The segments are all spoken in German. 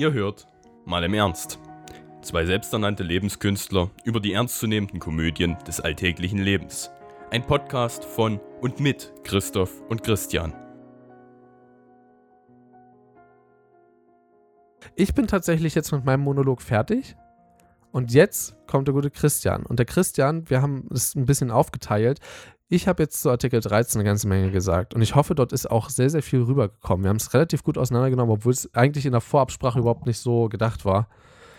Ihr hört mal im Ernst. Zwei selbsternannte Lebenskünstler über die ernstzunehmenden Komödien des alltäglichen Lebens. Ein Podcast von und mit Christoph und Christian. Ich bin tatsächlich jetzt mit meinem Monolog fertig. Und jetzt kommt der gute Christian. Und der Christian, wir haben es ein bisschen aufgeteilt. Ich habe jetzt zu Artikel 13 eine ganze Menge gesagt. Und ich hoffe, dort ist auch sehr, sehr viel rübergekommen. Wir haben es relativ gut auseinandergenommen, obwohl es eigentlich in der Vorabsprache überhaupt nicht so gedacht war.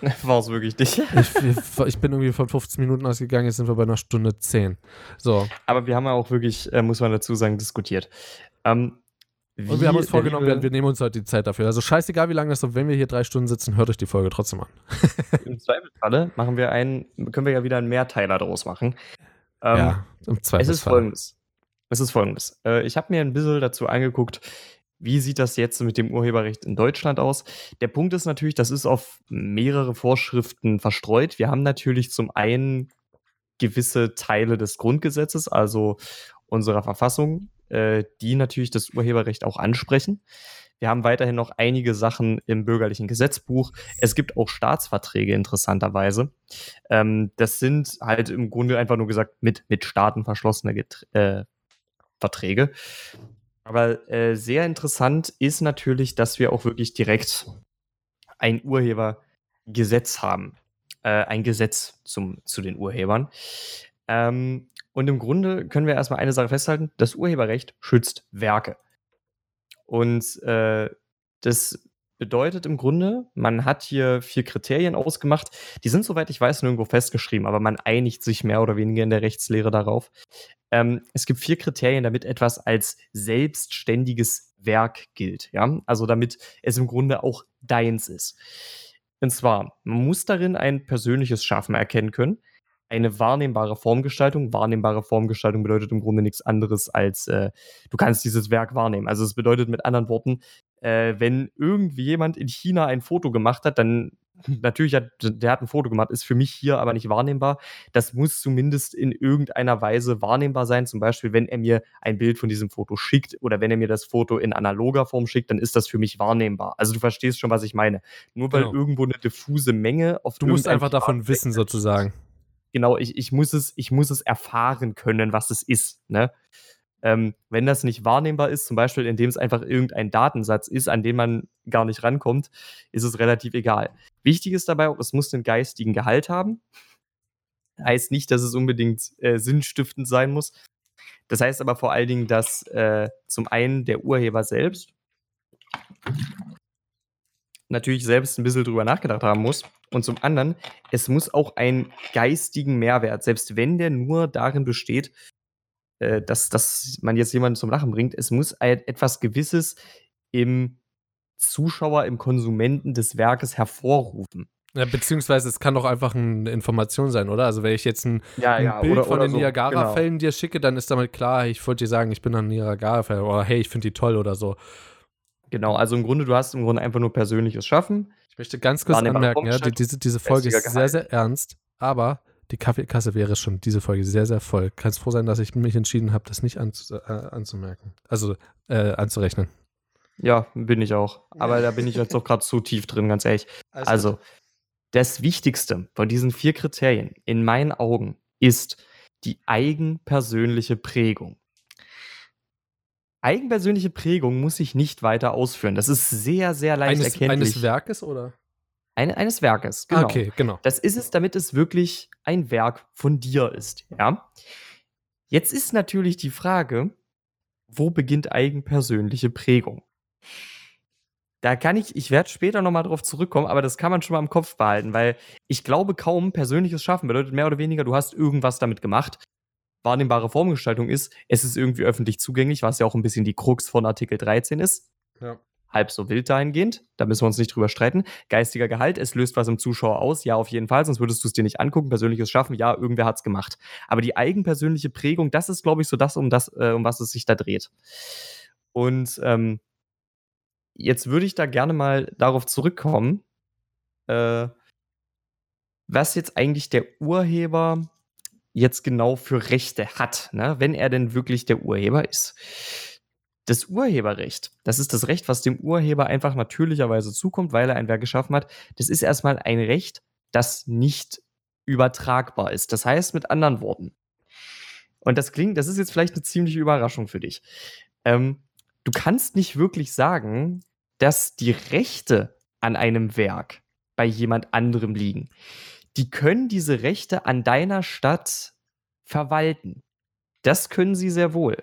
War es wirklich nicht. ich, ich, bin irgendwie von 15 Minuten ausgegangen, jetzt sind wir bei einer Stunde 10. So. Aber wir haben ja auch wirklich, äh, muss man dazu sagen, diskutiert. Ähm, und wir haben uns vorgenommen, wir, wir, nehmen uns heute die Zeit dafür. Also scheißegal, wie lange das so, wenn wir hier drei Stunden sitzen, hört euch die Folge trotzdem an. Im Zweifelsfalle machen wir einen, können wir ja wieder einen Mehrteiler daraus machen. Ähm, ja, im Zweifelsfall. Es ist folgendes. Es ist folgendes. Äh, ich habe mir ein bisschen dazu angeguckt, wie sieht das jetzt mit dem Urheberrecht in Deutschland aus? Der Punkt ist natürlich, das ist auf mehrere Vorschriften verstreut. Wir haben natürlich zum einen gewisse Teile des Grundgesetzes, also unserer Verfassung, äh, die natürlich das Urheberrecht auch ansprechen. Wir haben weiterhin noch einige Sachen im bürgerlichen Gesetzbuch. Es gibt auch Staatsverträge, interessanterweise. Ähm, das sind halt im Grunde einfach nur gesagt mit, mit Staaten verschlossene Get äh, Verträge. Aber äh, sehr interessant ist natürlich, dass wir auch wirklich direkt ein Urhebergesetz haben. Äh, ein Gesetz zum, zu den Urhebern. Ähm, und im Grunde können wir erstmal eine Sache festhalten: Das Urheberrecht schützt Werke. Und äh, das bedeutet im Grunde, man hat hier vier Kriterien ausgemacht. Die sind, soweit ich weiß, nirgendwo festgeschrieben, aber man einigt sich mehr oder weniger in der Rechtslehre darauf. Ähm, es gibt vier Kriterien, damit etwas als selbstständiges Werk gilt. Ja? Also damit es im Grunde auch deins ist. Und zwar, man muss darin ein persönliches Schaffen erkennen können eine wahrnehmbare Formgestaltung. Wahrnehmbare Formgestaltung bedeutet im Grunde nichts anderes als, äh, du kannst dieses Werk wahrnehmen. Also es bedeutet mit anderen Worten, äh, wenn irgendwie jemand in China ein Foto gemacht hat, dann natürlich hat der hat ein Foto gemacht, ist für mich hier aber nicht wahrnehmbar. Das muss zumindest in irgendeiner Weise wahrnehmbar sein. Zum Beispiel, wenn er mir ein Bild von diesem Foto schickt oder wenn er mir das Foto in analoger Form schickt, dann ist das für mich wahrnehmbar. Also du verstehst schon, was ich meine. Nur weil genau. irgendwo eine diffuse Menge auf Du musst einfach davon wissen, sozusagen genau, ich, ich, muss es, ich muss es erfahren können, was es ist. Ne? Ähm, wenn das nicht wahrnehmbar ist, zum Beispiel indem es einfach irgendein Datensatz ist, an den man gar nicht rankommt, ist es relativ egal. Wichtig ist dabei auch, es muss einen geistigen Gehalt haben. Heißt nicht, dass es unbedingt äh, sinnstiftend sein muss. Das heißt aber vor allen Dingen, dass äh, zum einen der Urheber selbst natürlich selbst ein bisschen drüber nachgedacht haben muss. Und zum anderen, es muss auch einen geistigen Mehrwert, selbst wenn der nur darin besteht, äh, dass, dass man jetzt jemanden zum Lachen bringt, es muss etwas Gewisses im Zuschauer, im Konsumenten des Werkes hervorrufen. Ja, beziehungsweise es kann doch einfach eine Information sein, oder? Also wenn ich jetzt ein, ja, ein ja, Bild oder, von oder den so, Niagara-Fällen genau. dir schicke, dann ist damit klar, ich wollte dir sagen, ich bin ein Niagara-Fan oder hey, ich finde die toll oder so. Genau, also im Grunde, du hast im Grunde einfach nur persönliches Schaffen. Ich möchte ganz kurz anmerken, ja, die, diese, diese Folge ist sehr, sehr ernst, aber die Kaffeekasse wäre schon diese Folge sehr, sehr voll. Kannst froh sein, dass ich mich entschieden habe, das nicht anzu, äh, anzumerken. Also äh, anzurechnen. Ja, bin ich auch. Aber da bin ich jetzt doch gerade zu tief drin, ganz ehrlich. Also, gut. das Wichtigste von diesen vier Kriterien in meinen Augen ist die eigenpersönliche Prägung. Eigenpersönliche Prägung muss ich nicht weiter ausführen. Das ist sehr, sehr leicht eines, erkenntlich. Eines Werkes oder? Eine, eines Werkes, genau. Okay, genau. Das ist es, damit es wirklich ein Werk von dir ist, ja. Jetzt ist natürlich die Frage, wo beginnt eigenpersönliche Prägung? Da kann ich, ich werde später nochmal drauf zurückkommen, aber das kann man schon mal im Kopf behalten, weil ich glaube kaum, persönliches Schaffen bedeutet mehr oder weniger, du hast irgendwas damit gemacht wahrnehmbare Formgestaltung ist, es ist irgendwie öffentlich zugänglich, was ja auch ein bisschen die Krux von Artikel 13 ist. Ja. Halb so wild dahingehend, da müssen wir uns nicht drüber streiten. Geistiger Gehalt, es löst was im Zuschauer aus, ja, auf jeden Fall, sonst würdest du es dir nicht angucken. Persönliches Schaffen, ja, irgendwer hat es gemacht. Aber die eigenpersönliche Prägung, das ist, glaube ich, so das, um das, äh, um was es sich da dreht. Und ähm, jetzt würde ich da gerne mal darauf zurückkommen, äh, was jetzt eigentlich der Urheber jetzt genau für Rechte hat, ne? wenn er denn wirklich der Urheber ist. Das Urheberrecht, das ist das Recht, was dem Urheber einfach natürlicherweise zukommt, weil er ein Werk geschaffen hat. Das ist erstmal ein Recht, das nicht übertragbar ist. Das heißt mit anderen Worten, und das klingt, das ist jetzt vielleicht eine ziemliche Überraschung für dich. Ähm, du kannst nicht wirklich sagen, dass die Rechte an einem Werk bei jemand anderem liegen. Die können diese Rechte an deiner Stadt verwalten. Das können sie sehr wohl.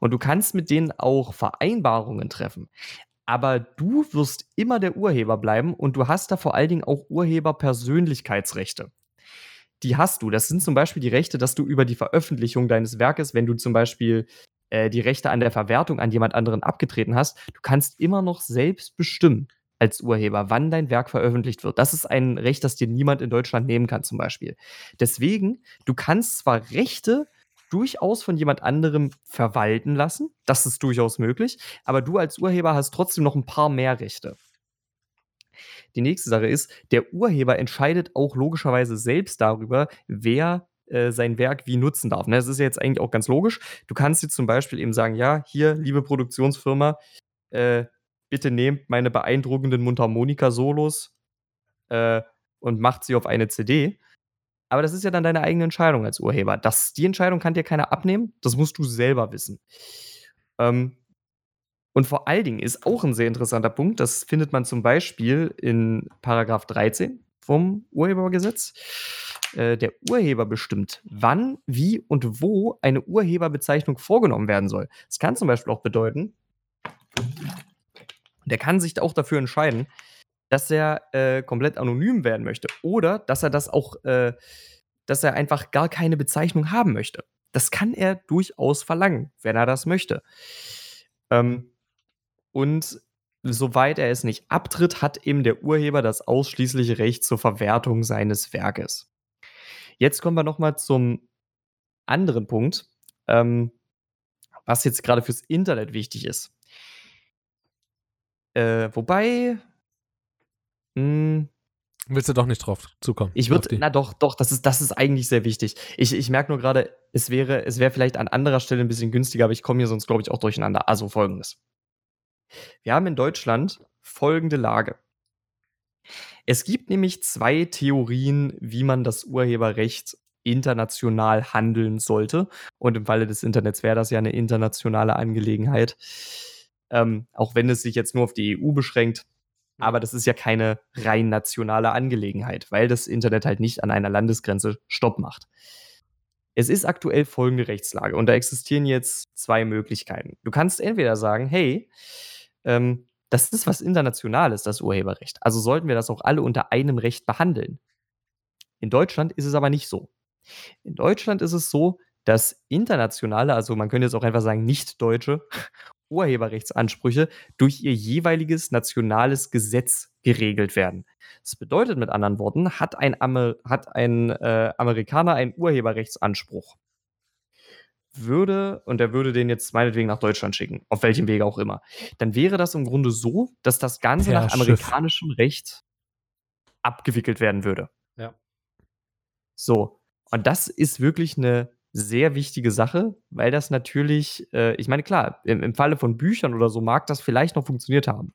Und du kannst mit denen auch Vereinbarungen treffen. Aber du wirst immer der Urheber bleiben und du hast da vor allen Dingen auch Urheberpersönlichkeitsrechte die hast du. Das sind zum Beispiel die Rechte, dass du über die Veröffentlichung deines Werkes, wenn du zum Beispiel äh, die Rechte an der Verwertung an jemand anderen abgetreten hast, du kannst immer noch selbst bestimmen als Urheber, wann dein Werk veröffentlicht wird. Das ist ein Recht, das dir niemand in Deutschland nehmen kann, zum Beispiel. Deswegen, du kannst zwar Rechte durchaus von jemand anderem verwalten lassen, das ist durchaus möglich, aber du als Urheber hast trotzdem noch ein paar mehr Rechte. Die nächste Sache ist, der Urheber entscheidet auch logischerweise selbst darüber, wer äh, sein Werk wie nutzen darf. Ne? Das ist ja jetzt eigentlich auch ganz logisch. Du kannst jetzt zum Beispiel eben sagen, ja, hier, liebe Produktionsfirma, äh, bitte nehmt meine beeindruckenden Mundharmonika-Solos äh, und macht sie auf eine CD. Aber das ist ja dann deine eigene Entscheidung als Urheber. Das, die Entscheidung kann dir keiner abnehmen. Das musst du selber wissen. Ähm, und vor allen Dingen ist auch ein sehr interessanter Punkt, das findet man zum Beispiel in Paragraph 13 vom Urhebergesetz. Äh, der Urheber bestimmt, wann, wie und wo eine Urheberbezeichnung vorgenommen werden soll. Das kann zum Beispiel auch bedeuten, der kann sich auch dafür entscheiden, dass er äh, komplett anonym werden möchte oder dass er das auch, äh, dass er einfach gar keine Bezeichnung haben möchte. Das kann er durchaus verlangen, wenn er das möchte. Ähm, und soweit er es nicht abtritt, hat eben der Urheber das ausschließliche Recht zur Verwertung seines Werkes. Jetzt kommen wir nochmal zum anderen Punkt, ähm, was jetzt gerade fürs Internet wichtig ist. Äh, wobei. Mh, hm, Willst du doch nicht drauf zukommen? Ich würde, na doch, doch, das ist, das ist eigentlich sehr wichtig. Ich, ich merke nur gerade, es wäre, es wäre vielleicht an anderer Stelle ein bisschen günstiger, aber ich komme hier sonst, glaube ich, auch durcheinander. Also folgendes. Wir haben in Deutschland folgende Lage. Es gibt nämlich zwei Theorien, wie man das Urheberrecht international handeln sollte. Und im Falle des Internets wäre das ja eine internationale Angelegenheit. Ähm, auch wenn es sich jetzt nur auf die EU beschränkt. Aber das ist ja keine rein nationale Angelegenheit, weil das Internet halt nicht an einer Landesgrenze Stopp macht. Es ist aktuell folgende Rechtslage und da existieren jetzt zwei Möglichkeiten. Du kannst entweder sagen, hey, ähm, das ist was Internationales, das Urheberrecht. Also sollten wir das auch alle unter einem Recht behandeln. In Deutschland ist es aber nicht so. In Deutschland ist es so, dass internationale, also man könnte jetzt auch einfach sagen, nicht deutsche Urheberrechtsansprüche durch ihr jeweiliges nationales Gesetz geregelt werden. Das bedeutet mit anderen Worten, hat ein, Amer hat ein äh, Amerikaner einen Urheberrechtsanspruch, würde, und er würde den jetzt meinetwegen nach Deutschland schicken, auf welchem Wege auch immer, dann wäre das im Grunde so, dass das Ganze per nach amerikanischem Recht abgewickelt werden würde. Ja. So. Und das ist wirklich eine sehr wichtige Sache, weil das natürlich, äh, ich meine, klar, im, im Falle von Büchern oder so mag das vielleicht noch funktioniert haben.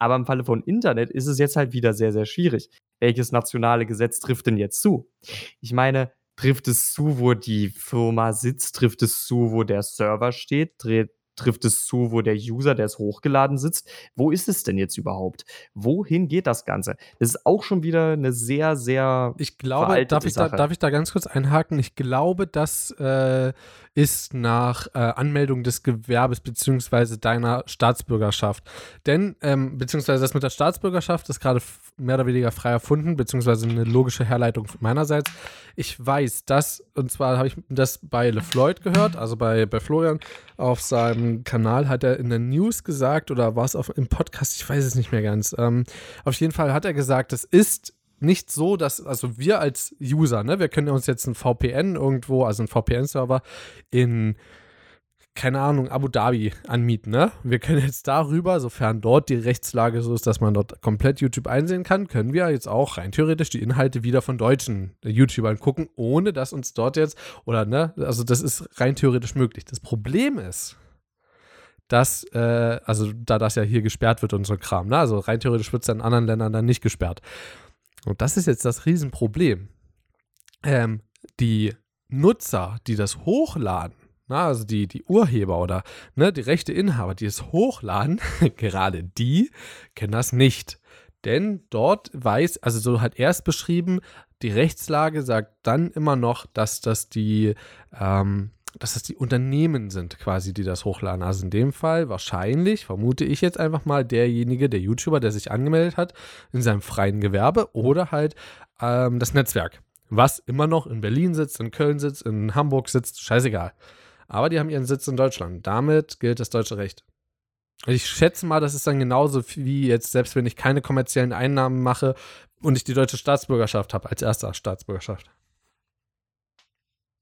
Aber im Falle von Internet ist es jetzt halt wieder sehr, sehr schwierig. Welches nationale Gesetz trifft denn jetzt zu? Ich meine, Trifft es zu, wo die Firma sitzt? Trifft es zu, wo der Server steht? Trifft es zu, wo der User, der es hochgeladen sitzt? Wo ist es denn jetzt überhaupt? Wohin geht das Ganze? Das ist auch schon wieder eine sehr, sehr. Ich glaube, darf ich, da, darf ich da ganz kurz einhaken? Ich glaube, das äh, ist nach äh, Anmeldung des Gewerbes beziehungsweise deiner Staatsbürgerschaft. Denn, ähm, beziehungsweise das mit der Staatsbürgerschaft ist gerade mehr oder weniger frei erfunden, beziehungsweise eine logische Herleitung meinerseits. Ich weiß das, und zwar habe ich das bei LeFloid gehört, also bei, bei Florian auf seinem Kanal hat er in der News gesagt, oder war es auf, im Podcast, ich weiß es nicht mehr ganz. Ähm, auf jeden Fall hat er gesagt, es ist nicht so, dass, also wir als User, ne, wir können uns jetzt ein VPN irgendwo, also ein VPN-Server in keine Ahnung, Abu Dhabi anmieten, ne? Wir können jetzt darüber, sofern dort die Rechtslage so ist, dass man dort komplett YouTube einsehen kann, können wir jetzt auch rein theoretisch die Inhalte wieder von deutschen YouTubern gucken, ohne dass uns dort jetzt, oder ne, also das ist rein theoretisch möglich. Das Problem ist, dass, äh, also da das ja hier gesperrt wird und so Kram, ne? Also rein theoretisch wird es in anderen Ländern dann nicht gesperrt. Und das ist jetzt das Riesenproblem. Ähm, die Nutzer, die das hochladen, na, also die, die Urheber oder ne, die Rechteinhaber, die es hochladen, gerade die kennen das nicht. Denn dort weiß, also so hat er es beschrieben, die Rechtslage sagt dann immer noch, dass das die, ähm, dass das die Unternehmen sind, quasi, die das hochladen. Also in dem Fall wahrscheinlich, vermute ich jetzt einfach mal, derjenige, der YouTuber, der sich angemeldet hat, in seinem freien Gewerbe oder halt ähm, das Netzwerk, was immer noch in Berlin sitzt, in Köln sitzt, in Hamburg sitzt, scheißegal. Aber die haben ihren Sitz in Deutschland. Damit gilt das deutsche Recht. Ich schätze mal, das ist dann genauso wie jetzt, selbst wenn ich keine kommerziellen Einnahmen mache und ich die deutsche Staatsbürgerschaft habe, als erster Staatsbürgerschaft.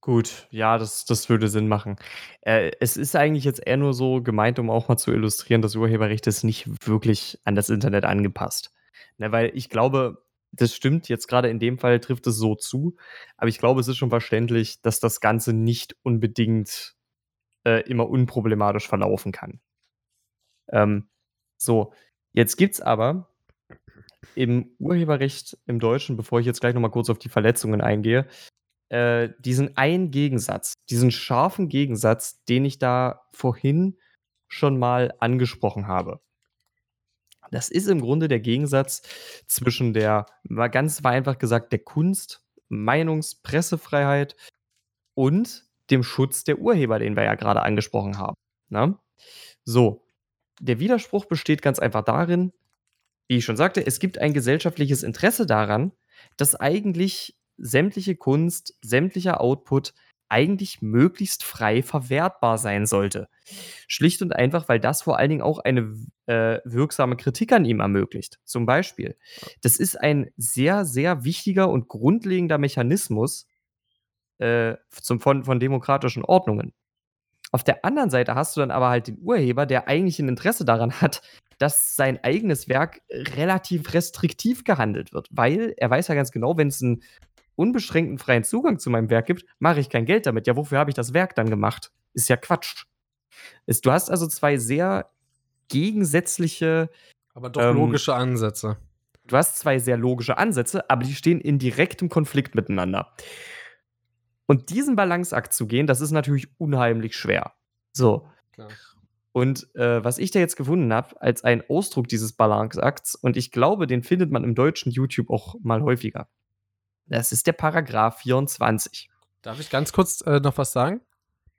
Gut, ja, das, das würde Sinn machen. Äh, es ist eigentlich jetzt eher nur so gemeint, um auch mal zu illustrieren, das Urheberrecht ist nicht wirklich an das Internet angepasst. Ne, weil ich glaube, das stimmt, jetzt gerade in dem Fall trifft es so zu, aber ich glaube, es ist schon verständlich, dass das Ganze nicht unbedingt äh, immer unproblematisch verlaufen kann. Ähm, so, jetzt gibt es aber im Urheberrecht im Deutschen, bevor ich jetzt gleich nochmal kurz auf die Verletzungen eingehe, äh, diesen einen Gegensatz, diesen scharfen Gegensatz, den ich da vorhin schon mal angesprochen habe. Das ist im Grunde der Gegensatz zwischen der, mal ganz einfach gesagt, der Kunst, Meinungs-, Pressefreiheit und dem Schutz der Urheber, den wir ja gerade angesprochen haben. Ne? So, der Widerspruch besteht ganz einfach darin, wie ich schon sagte, es gibt ein gesellschaftliches Interesse daran, dass eigentlich sämtliche Kunst, sämtlicher Output eigentlich möglichst frei verwertbar sein sollte. Schlicht und einfach, weil das vor allen Dingen auch eine äh, wirksame Kritik an ihm ermöglicht. Zum Beispiel, das ist ein sehr, sehr wichtiger und grundlegender Mechanismus äh, zum, von, von demokratischen Ordnungen. Auf der anderen Seite hast du dann aber halt den Urheber, der eigentlich ein Interesse daran hat, dass sein eigenes Werk relativ restriktiv gehandelt wird, weil er weiß ja ganz genau, wenn es einen unbeschränkten freien Zugang zu meinem Werk gibt, mache ich kein Geld damit. Ja, wofür habe ich das Werk dann gemacht? Ist ja Quatsch. du hast also zwei sehr gegensätzliche, aber doch ähm, logische Ansätze. Du hast zwei sehr logische Ansätze, aber die stehen in direktem Konflikt miteinander. Und diesen Balanceakt zu gehen, das ist natürlich unheimlich schwer. So. Klar. Und äh, was ich da jetzt gefunden habe, als ein Ausdruck dieses Balanceakts, und ich glaube, den findet man im deutschen YouTube auch mal häufiger. Das ist der Paragraph 24. Darf ich ganz kurz äh, noch was sagen?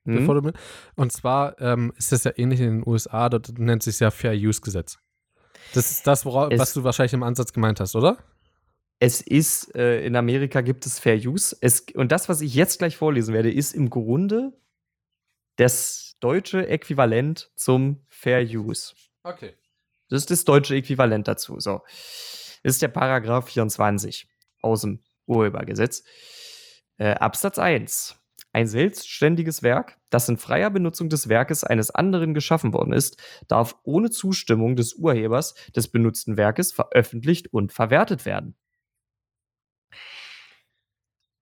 Hm? Du und zwar ähm, ist das ja ähnlich in den USA, dort nennt sich ja Fair Use Gesetz. Das ist das, worauf, was du wahrscheinlich im Ansatz gemeint hast, oder? Es ist, äh, in Amerika gibt es Fair Use. Es, und das, was ich jetzt gleich vorlesen werde, ist im Grunde das deutsche Äquivalent zum Fair Use. Okay. Das ist das deutsche Äquivalent dazu. So. Das ist der Paragraph 24 aus dem Urhebergesetz. Äh, Absatz 1. Ein selbstständiges Werk, das in freier Benutzung des Werkes eines anderen geschaffen worden ist, darf ohne Zustimmung des Urhebers des benutzten Werkes veröffentlicht und verwertet werden.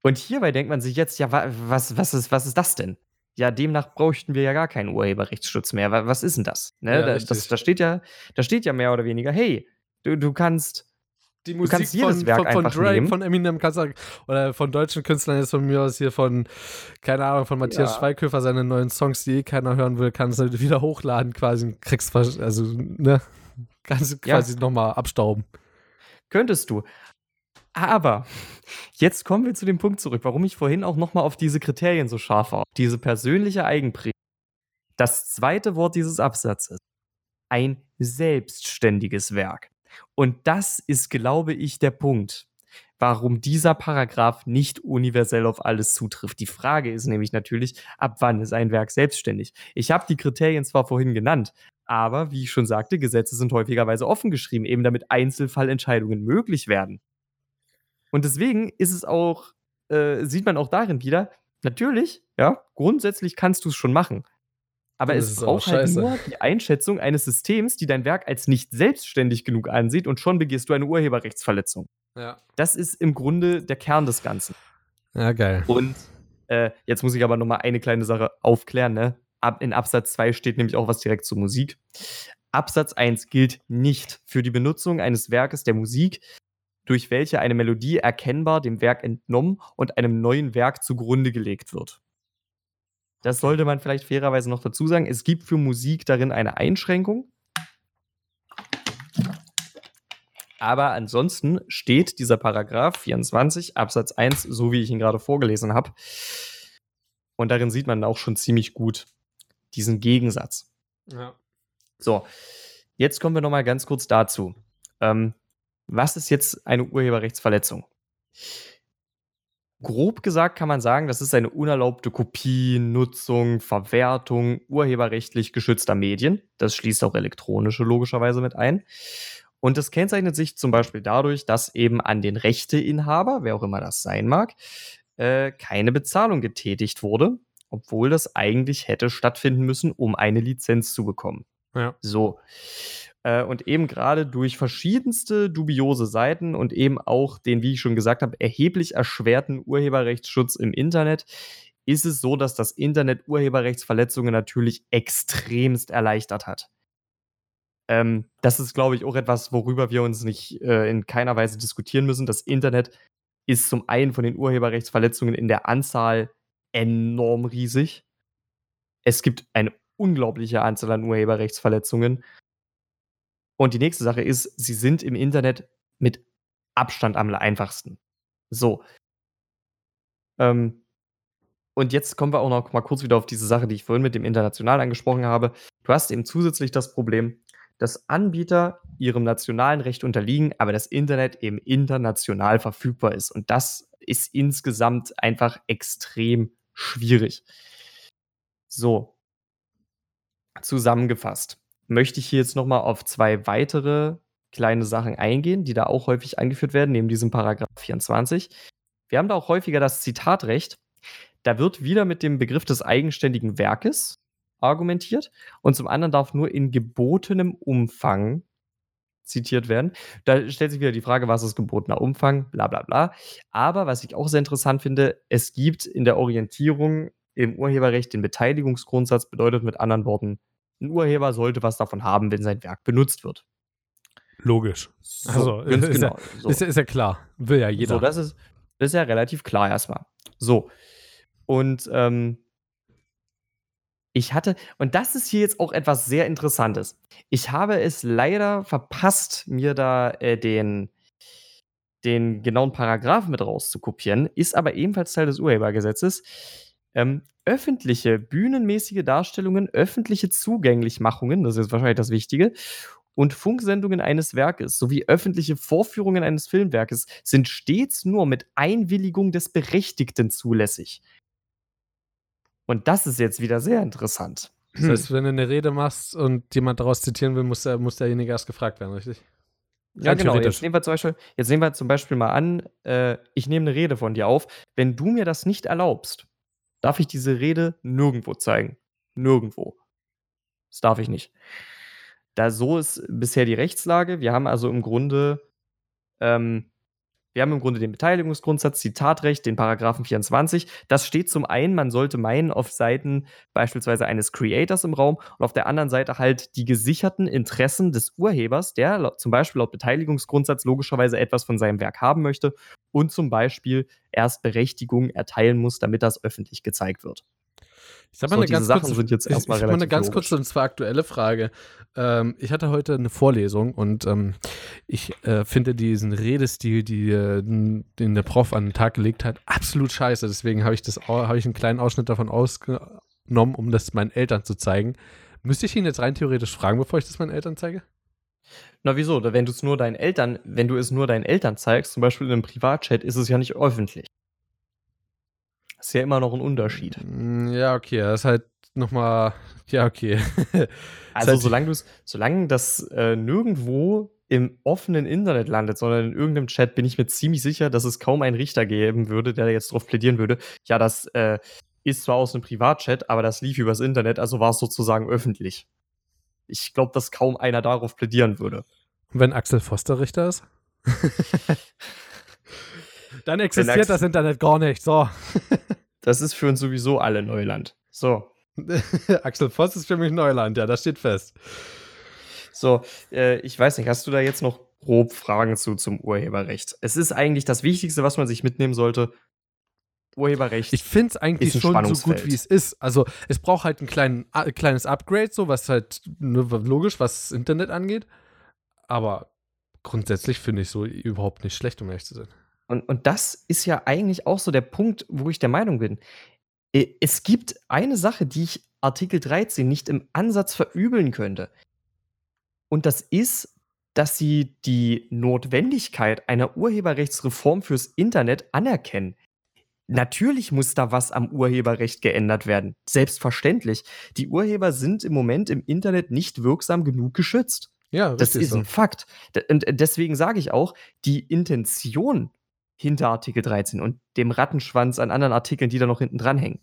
Und hierbei denkt man sich jetzt, ja, was, was, ist, was ist das denn? Ja, demnach bräuchten wir ja gar keinen Urheberrechtsschutz mehr. Was ist denn das? Ne? Ja, da, das, da, steht ja, da steht ja mehr oder weniger, hey, du, du kannst die Musik von, von, von Drake, nehmen. von Eminem kannst du, oder von deutschen Künstlern jetzt von mir aus hier von, keine Ahnung, von Matthias ja. Schweighöfer, seine neuen Songs, die eh keiner hören will, kannst du wieder hochladen quasi kriegst, also, ne, kannst du quasi ja. nochmal abstauben. Könntest du. Aber jetzt kommen wir zu dem Punkt zurück, warum ich vorhin auch nochmal auf diese Kriterien so scharf war. Diese persönliche Eigenprägung. Das zweite Wort dieses Absatzes. Ein selbstständiges Werk. Und das ist, glaube ich, der Punkt, warum dieser Paragraph nicht universell auf alles zutrifft. Die Frage ist nämlich natürlich, ab wann ist ein Werk selbstständig? Ich habe die Kriterien zwar vorhin genannt, aber wie ich schon sagte, Gesetze sind häufigerweise offen geschrieben, eben damit Einzelfallentscheidungen möglich werden. Und deswegen ist es auch, äh, sieht man auch darin wieder, natürlich, ja, grundsätzlich kannst du es schon machen. Aber es braucht halt nur die Einschätzung eines Systems, die dein Werk als nicht selbstständig genug ansieht und schon begehst du eine Urheberrechtsverletzung. Ja. Das ist im Grunde der Kern des Ganzen. Ja, geil. Und äh, jetzt muss ich aber noch mal eine kleine Sache aufklären, ne? in Absatz 2 steht nämlich auch was direkt zur Musik. Absatz 1 gilt nicht für die Benutzung eines Werkes der Musik, durch welche eine Melodie erkennbar dem Werk entnommen und einem neuen Werk zugrunde gelegt wird. Das sollte man vielleicht fairerweise noch dazu sagen. Es gibt für Musik darin eine Einschränkung. Aber ansonsten steht dieser Paragraph 24 Absatz 1, so wie ich ihn gerade vorgelesen habe. Und darin sieht man auch schon ziemlich gut diesen Gegensatz. Ja. So, jetzt kommen wir noch mal ganz kurz dazu. Ähm, was ist jetzt eine Urheberrechtsverletzung? Grob gesagt kann man sagen, das ist eine unerlaubte Kopie, Nutzung, Verwertung urheberrechtlich geschützter Medien. Das schließt auch elektronische logischerweise mit ein. Und das kennzeichnet sich zum Beispiel dadurch, dass eben an den Rechteinhaber, wer auch immer das sein mag, äh, keine Bezahlung getätigt wurde, obwohl das eigentlich hätte stattfinden müssen, um eine Lizenz zu bekommen. Ja. So. Äh, und eben gerade durch verschiedenste dubiose Seiten und eben auch den, wie ich schon gesagt habe, erheblich erschwerten Urheberrechtsschutz im Internet ist es so, dass das Internet Urheberrechtsverletzungen natürlich extremst erleichtert hat. Ähm, das ist, glaube ich, auch etwas, worüber wir uns nicht äh, in keiner Weise diskutieren müssen. Das Internet ist zum einen von den Urheberrechtsverletzungen in der Anzahl enorm riesig. Es gibt eine unglaubliche Anzahl an Urheberrechtsverletzungen. Und die nächste Sache ist, sie sind im Internet mit Abstand am einfachsten. So. Ähm, und jetzt kommen wir auch noch mal kurz wieder auf diese Sache, die ich vorhin mit dem International angesprochen habe. Du hast eben zusätzlich das Problem, dass Anbieter ihrem nationalen Recht unterliegen, aber das Internet eben international verfügbar ist. Und das ist insgesamt einfach extrem schwierig. So, zusammengefasst möchte ich hier jetzt noch mal auf zwei weitere kleine Sachen eingehen, die da auch häufig eingeführt werden, neben diesem Paragraph 24. Wir haben da auch häufiger das Zitatrecht. Da wird wieder mit dem Begriff des eigenständigen Werkes argumentiert und zum anderen darf nur in gebotenem Umfang zitiert werden. Da stellt sich wieder die Frage, was ist gebotener Umfang, bla bla bla. Aber was ich auch sehr interessant finde, es gibt in der Orientierung im Urheberrecht den Beteiligungsgrundsatz, bedeutet mit anderen Worten, ein Urheber sollte was davon haben, wenn sein Werk benutzt wird. Logisch. So, Also, ist, genau. ja, So. ist ja klar. Will ja jeder. So, das ist, das ist ja relativ klar erstmal. So. Und ähm, ich hatte, und das ist hier jetzt auch etwas sehr Interessantes. Ich habe es leider verpasst, mir da äh, den, den genauen Paragraphen mit rauszukopieren, ist aber ebenfalls Teil des Urhebergesetzes. Ähm, öffentliche, bühnenmäßige Darstellungen, öffentliche Zugänglichmachungen, das ist wahrscheinlich das Wichtige, und Funksendungen eines Werkes sowie öffentliche Vorführungen eines Filmwerkes sind stets nur mit Einwilligung des Berechtigten zulässig. Und das ist jetzt wieder sehr interessant. Das heißt, wenn du eine Rede machst und jemand daraus zitieren will, muss, der, muss derjenige erst gefragt werden, richtig? Ja, Rein genau. Jetzt nehmen wir zum Beispiel, jetzt nehmen wir zum Beispiel mal an, äh, ich nehme eine Rede von dir auf. Wenn du mir das nicht erlaubst, darf ich diese Rede nirgendwo zeigen. Nirgendwo. Das darf ich nicht. Da so ist bisher die Rechtslage. Wir haben also im Grunde, ähm, wir haben im Grunde den Beteiligungsgrundsatz, Zitatrecht, den Paragraphen 24. Das steht zum einen, man sollte meinen, auf Seiten beispielsweise eines Creators im Raum und auf der anderen Seite halt die gesicherten Interessen des Urhebers, der zum Beispiel laut Beteiligungsgrundsatz logischerweise etwas von seinem Werk haben möchte und zum Beispiel erst Berechtigung erteilen muss, damit das öffentlich gezeigt wird. Ich sag So, mal eine diese ganz Sachen kurze, sind jetzt ich, erstmal ich hab mal eine ganz kurze und zwar aktuelle Frage. Ähm, ich hatte heute eine Vorlesung und ähm, ich äh, finde diesen Redestil, die, äh, den der Prof an den Tag gelegt hat, absolut scheiße. Deswegen habe ich das, habe ich einen kleinen Ausschnitt davon ausgenommen, um das meinen Eltern zu zeigen. Müsste ich ihn jetzt rein theoretisch fragen, bevor ich das meinen Eltern zeige? Na wieso? Wenn du es nur deinen Eltern, wenn du es nur deinen Eltern zeigst, zum Beispiel in einem Privatchat, ist es ja nicht öffentlich. Das ist ja immer noch ein Unterschied. Mm, Ja, okay, das ist halt nochmal, ja, okay. Also heißt, solange, du's, solange das äh, nirgendwo im offenen Internet landet, sondern in irgendeinem Chat, bin ich mir ziemlich sicher, dass es kaum einen Richter geben würde, der jetzt darauf plädieren würde, ja, das äh, ist zwar aus einem Privatchat, aber das lief übers Internet, also war es sozusagen öffentlich. Ich glaube, dass kaum einer darauf plädieren würde. Wenn Axel Foster Richter ist? Dann existiert Axel- das Internet gar nicht. So. Das ist für uns sowieso alle Neuland. So. Axel Voss ist für mich Neuland, ja, das steht fest. So, äh, ich weiß nicht, hast du da jetzt noch grob Fragen zu zum Urheberrecht? Es ist eigentlich das Wichtigste, was man sich mitnehmen sollte. Urheberrecht. Ich finde es eigentlich schon so gut, wie es ist. Also, es braucht halt ein klein, a, kleines Upgrade, so was halt ne, logisch, was das Internet angeht. Aber grundsätzlich finde ich so überhaupt nicht schlecht, um ehrlich zu sein. Und, und das ist ja eigentlich auch so der Punkt, wo ich der Meinung bin. Es gibt eine Sache, die ich Artikel 13 nicht im Ansatz verübeln könnte. Und das ist, dass sie die Notwendigkeit einer Urheberrechtsreform fürs Internet anerkennen. Natürlich muss da was am Urheberrecht geändert werden. Selbstverständlich. Die Urheber sind im Moment im Internet nicht wirksam genug geschützt. Ja, das ist so. ein Fakt. Und deswegen sage ich auch, die Intention hinter Artikel 13 und dem Rattenschwanz an anderen Artikeln, die da noch hinten dranhängen,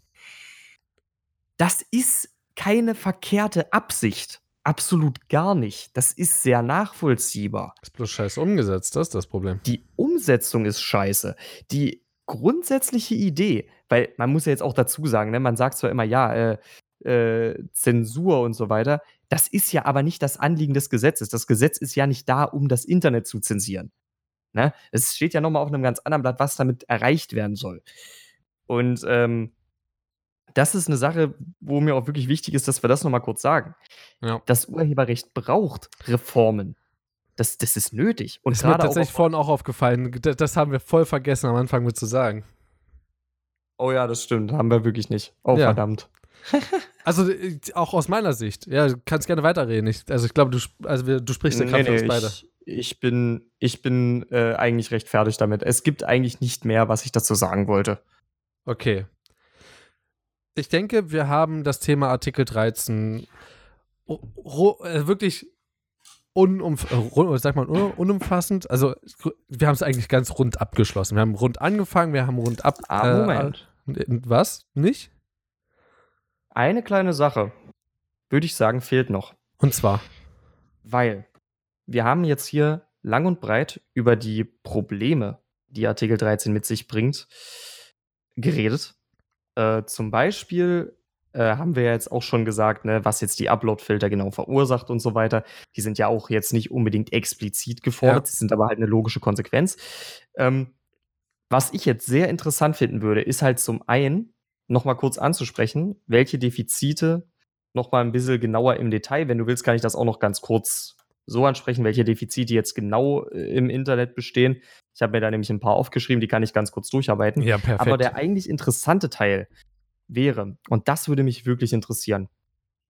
das ist keine verkehrte Absicht. Absolut gar nicht. Das ist sehr nachvollziehbar. Das ist bloß scheiße umgesetzt, das ist das Problem. Die Umsetzung ist scheiße. Die grundsätzliche Idee, weil man muss ja jetzt auch dazu sagen, ne, man sagt zwar immer, ja, äh, äh, Zensur und so weiter, das ist ja aber nicht das Anliegen des Gesetzes. Das Gesetz ist ja nicht da, um das Internet zu zensieren. Ne? Es steht ja nochmal auf einem ganz anderen Blatt, was damit erreicht werden soll. Und ähm, das ist eine Sache, wo mir auch wirklich wichtig ist, dass wir das nochmal kurz sagen. Ja. Das Urheberrecht braucht Reformen. Das, das ist nötig. Und ist mir tatsächlich auch vorhin auch aufgefallen. Das haben wir voll vergessen am Anfang mit zu sagen. Oh ja, das stimmt. Haben wir wirklich nicht. Oh, ja. verdammt. also äh, auch aus meiner Sicht. Ja, du kannst gerne weiterreden. Ich, also ich glaube, du, also du sprichst ja gerade nee, nee, uns beide. Ich, ich bin, ich bin äh, eigentlich recht fertig damit. Es gibt eigentlich nicht mehr, was ich dazu sagen wollte. Okay. Ich denke, wir haben das Thema Artikel 13 äh, wirklich unumf äh, sag mal, unumfassend. Also, wir haben es eigentlich ganz rund abgeschlossen. Wir haben rund angefangen, wir haben rund ab. Ah, Moment. Äh, was? Nicht? Eine kleine Sache, würde ich sagen, fehlt noch. Und zwar? Weil wir haben jetzt hier lang und breit über die Probleme, die Artikel 13 mit sich bringt, geredet. Äh, zum Beispiel äh, haben wir jetzt auch schon gesagt, ne, was jetzt die Upload-Filter genau verursacht und so weiter. Die sind ja auch jetzt nicht unbedingt explizit gefordert, ja. sind aber halt eine logische Konsequenz. Ähm, was ich jetzt sehr interessant finden würde, ist halt zum einen nochmal kurz anzusprechen, welche Defizite nochmal ein bisschen genauer im Detail, wenn du willst, kann ich das auch noch ganz kurz so ansprechen, welche Defizite jetzt genau äh, im Internet bestehen. Ich habe mir da nämlich ein paar aufgeschrieben, die kann ich ganz kurz durcharbeiten. Ja, perfekt. Aber der eigentlich interessante Teil wäre, und das würde mich wirklich interessieren,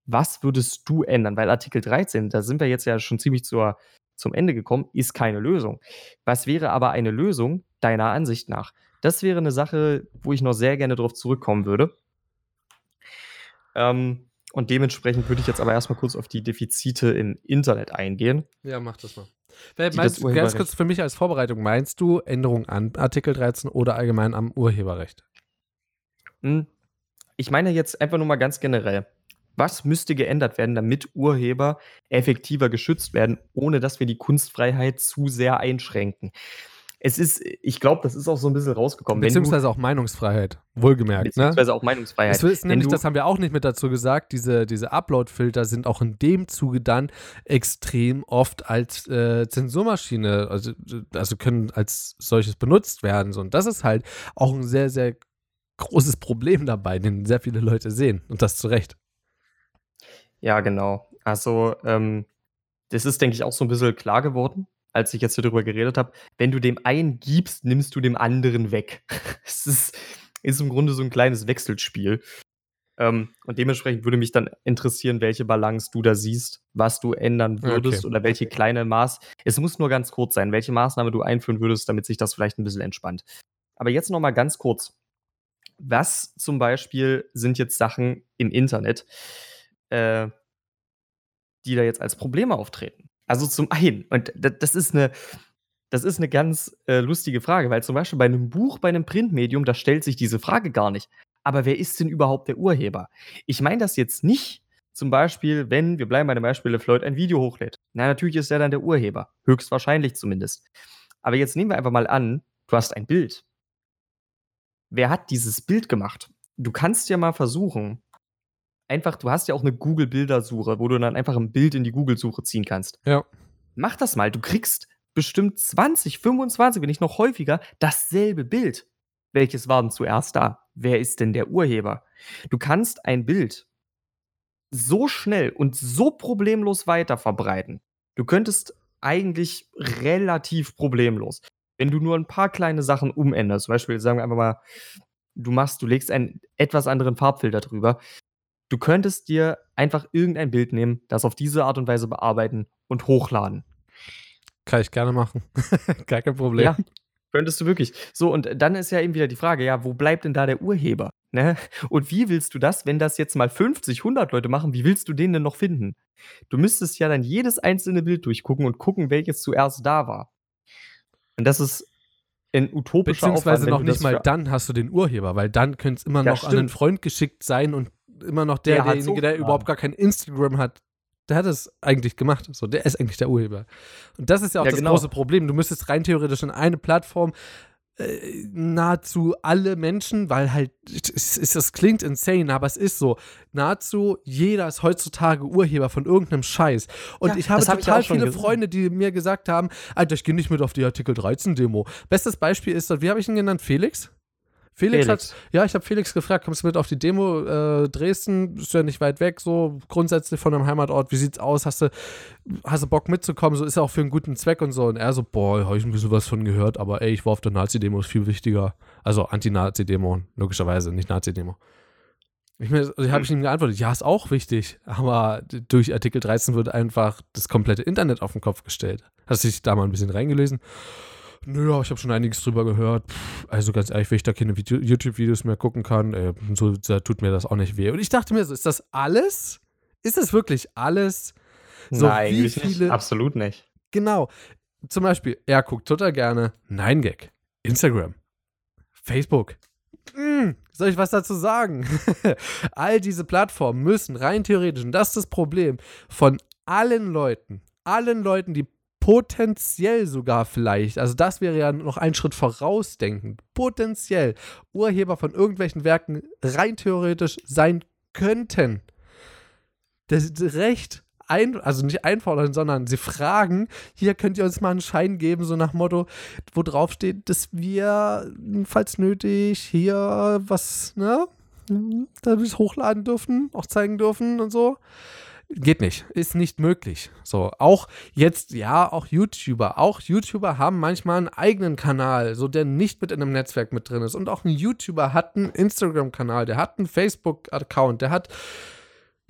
was würdest du ändern? Weil Artikel 13, da sind wir jetzt ja schon ziemlich zur, zum Ende gekommen, ist keine Lösung. Was wäre aber eine Lösung deiner Ansicht nach? Das wäre eine Sache, wo ich noch sehr gerne darauf zurückkommen würde. Ähm, und dementsprechend würde ich jetzt aber erstmal kurz auf die Defizite im Internet eingehen. Ja, mach das mal. Meinst du, ganz kurz für mich als Vorbereitung, meinst du Änderungen an Artikel 13 oder allgemein am Urheberrecht? Hm, ich meine jetzt einfach nur mal ganz generell. Was müsste geändert werden, damit Urheber effektiver geschützt werden, ohne dass wir die Kunstfreiheit zu sehr einschränken? Es ist, ich glaube, das ist auch so ein bisschen rausgekommen. Beziehungsweise auch Meinungsfreiheit, wohlgemerkt. Ne? Beziehungsweise ne? auch Meinungsfreiheit. Das, ist nämlich, das haben wir auch nicht mit dazu gesagt, diese, diese Upload-Filter sind auch in dem Zuge dann extrem oft als äh, Zensurmaschine, also, also können als solches benutzt werden. So. Und das ist halt auch ein sehr, sehr großes Problem dabei, den sehr viele Leute sehen. Und das zu Recht. Ja, genau. Also, ähm, das ist, denke ich, auch so ein bisschen klar geworden, als ich jetzt darüber geredet habe. Wenn du dem einen gibst, nimmst du dem anderen weg. Es ist, ist im Grunde so ein kleines Wechselspiel. Ähm, und dementsprechend würde mich dann interessieren, welche Balance du da siehst, was du ändern würdest okay. oder welche kleine Maß. Es muss nur ganz kurz sein, welche Maßnahme du einführen würdest, damit sich das vielleicht ein bisschen entspannt. Aber jetzt noch mal ganz kurz. Was zum Beispiel sind jetzt Sachen im Internet, äh, die da jetzt als Probleme auftreten? Also zum einen, und das ist eine, das ist eine ganz äh, lustige Frage, weil zum Beispiel bei einem Buch, bei einem Printmedium, da stellt sich diese Frage gar nicht. Aber wer ist denn überhaupt der Urheber? Ich meine das jetzt nicht zum Beispiel, wenn, wir bleiben bei dem Beispiel, Floyd ein Video hochlädt. Na, natürlich ist er dann der Urheber. Höchstwahrscheinlich zumindest. Aber jetzt nehmen wir einfach mal an, du hast ein Bild wer hat dieses Bild gemacht? Du kannst ja mal versuchen, einfach, du hast ja auch eine Google-Bildersuche, wo du dann einfach ein Bild in die Google-Suche ziehen kannst. Ja. Mach das mal. Du kriegst bestimmt 20, 25, wenn nicht noch häufiger, dasselbe Bild. Welches war denn zuerst da? Wer ist denn der Urheber? Du kannst ein Bild so schnell und so problemlos weiterverbreiten. Du könntest eigentlich relativ problemlos, wenn du nur ein paar kleine Sachen umänderst. Zum Beispiel, sagen wir einfach mal, du machst, du legst einen etwas anderen Farbfilter drüber. Du könntest dir einfach irgendein Bild nehmen, das auf diese Art und Weise bearbeiten und hochladen. Kann ich gerne machen. Gar kein Problem. Ja, könntest du wirklich. So, und dann ist ja eben wieder die Frage, ja, wo bleibt denn da der Urheber? Ne? Und wie willst du das, wenn das jetzt mal 50, 100 Leute machen, wie willst du den denn noch finden? Du müsstest ja dann jedes einzelne Bild durchgucken und gucken, welches zuerst da war. Und das ist ein utopischer Beziehungsweise Aufwand, noch nicht mal dann hast du den Urheber, weil dann könnte es immer Ja, noch an einen stimmt. Freund geschickt sein und immer noch der, Der hat's derjenige, der überhaupt gar kein Instagram hat, der hat es eigentlich gemacht. So, der ist eigentlich der Urheber. Und das ist ja auch Ja, das genau. große Problem. Du müsstest rein theoretisch in eine Plattform äh, nahezu alle Menschen, weil halt, es, es, es klingt insane, aber es ist so, nahezu jeder ist heutzutage Urheber von irgendeinem Scheiß. Und Ja, ich habe das hab ich total schon viele gesehen. Freunde, die mir gesagt haben, Alter, ich gehe nicht mit auf die Artikel 13 Demo. Bestes Beispiel ist, wie habe ich ihn genannt? Felix? Felix, Felix. hat, ja, ich habe Felix gefragt, kommst du mit auf die Demo äh, Dresden? Ist ja nicht weit weg, so grundsätzlich von deinem Heimatort. Wie sieht's aus? Hast du, hast du Bock mitzukommen? So ist ja auch für einen guten Zweck und so. Und er so, boah, habe ich ein bisschen was von gehört, aber ey, ich war auf der Nazi-Demo, ist viel wichtiger. Also Anti-Nazi-Demo, logischerweise, nicht Nazi-Demo. Ich mir, also habe ich ihm geantwortet, ja, ist auch wichtig, aber durch Artikel 13 wird einfach das komplette Internet auf den Kopf gestellt. Hast du dich da mal ein bisschen reingelesen? Nö, aber ich habe schon einiges drüber gehört. Pff, also ganz ehrlich, wenn ich da keine Video- YouTube-Videos mehr gucken kann, äh, so tut mir das auch nicht weh. Und ich dachte mir so, ist das alles? Ist das wirklich alles? So Nein, wie nicht. viele- Absolut nicht. Genau. Zum Beispiel, er guckt total gerne 9gag, Instagram, Facebook. Hm, soll ich was dazu sagen? All diese Plattformen müssen rein theoretisch, und das ist das Problem, von allen Leuten, allen Leuten, die potenziell sogar vielleicht, also das wäre ja noch ein Schritt vorausdenken, potenziell Urheber von irgendwelchen Werken rein theoretisch sein könnten. Das Recht ein, also nicht einfordern, sondern sie fragen, hier könnt ihr uns mal einen Schein geben, so nach Motto, wo drauf steht, dass wir, falls nötig, hier was, ne, da wir es hochladen dürfen, auch zeigen dürfen und so. Geht nicht, ist nicht möglich. So, auch jetzt, ja, auch YouTuber. Auch YouTuber haben manchmal einen eigenen Kanal, so der nicht mit in einem Netzwerk mit drin ist. Und auch ein YouTuber hat einen Instagram-Kanal, der hat einen Facebook-Account, der hat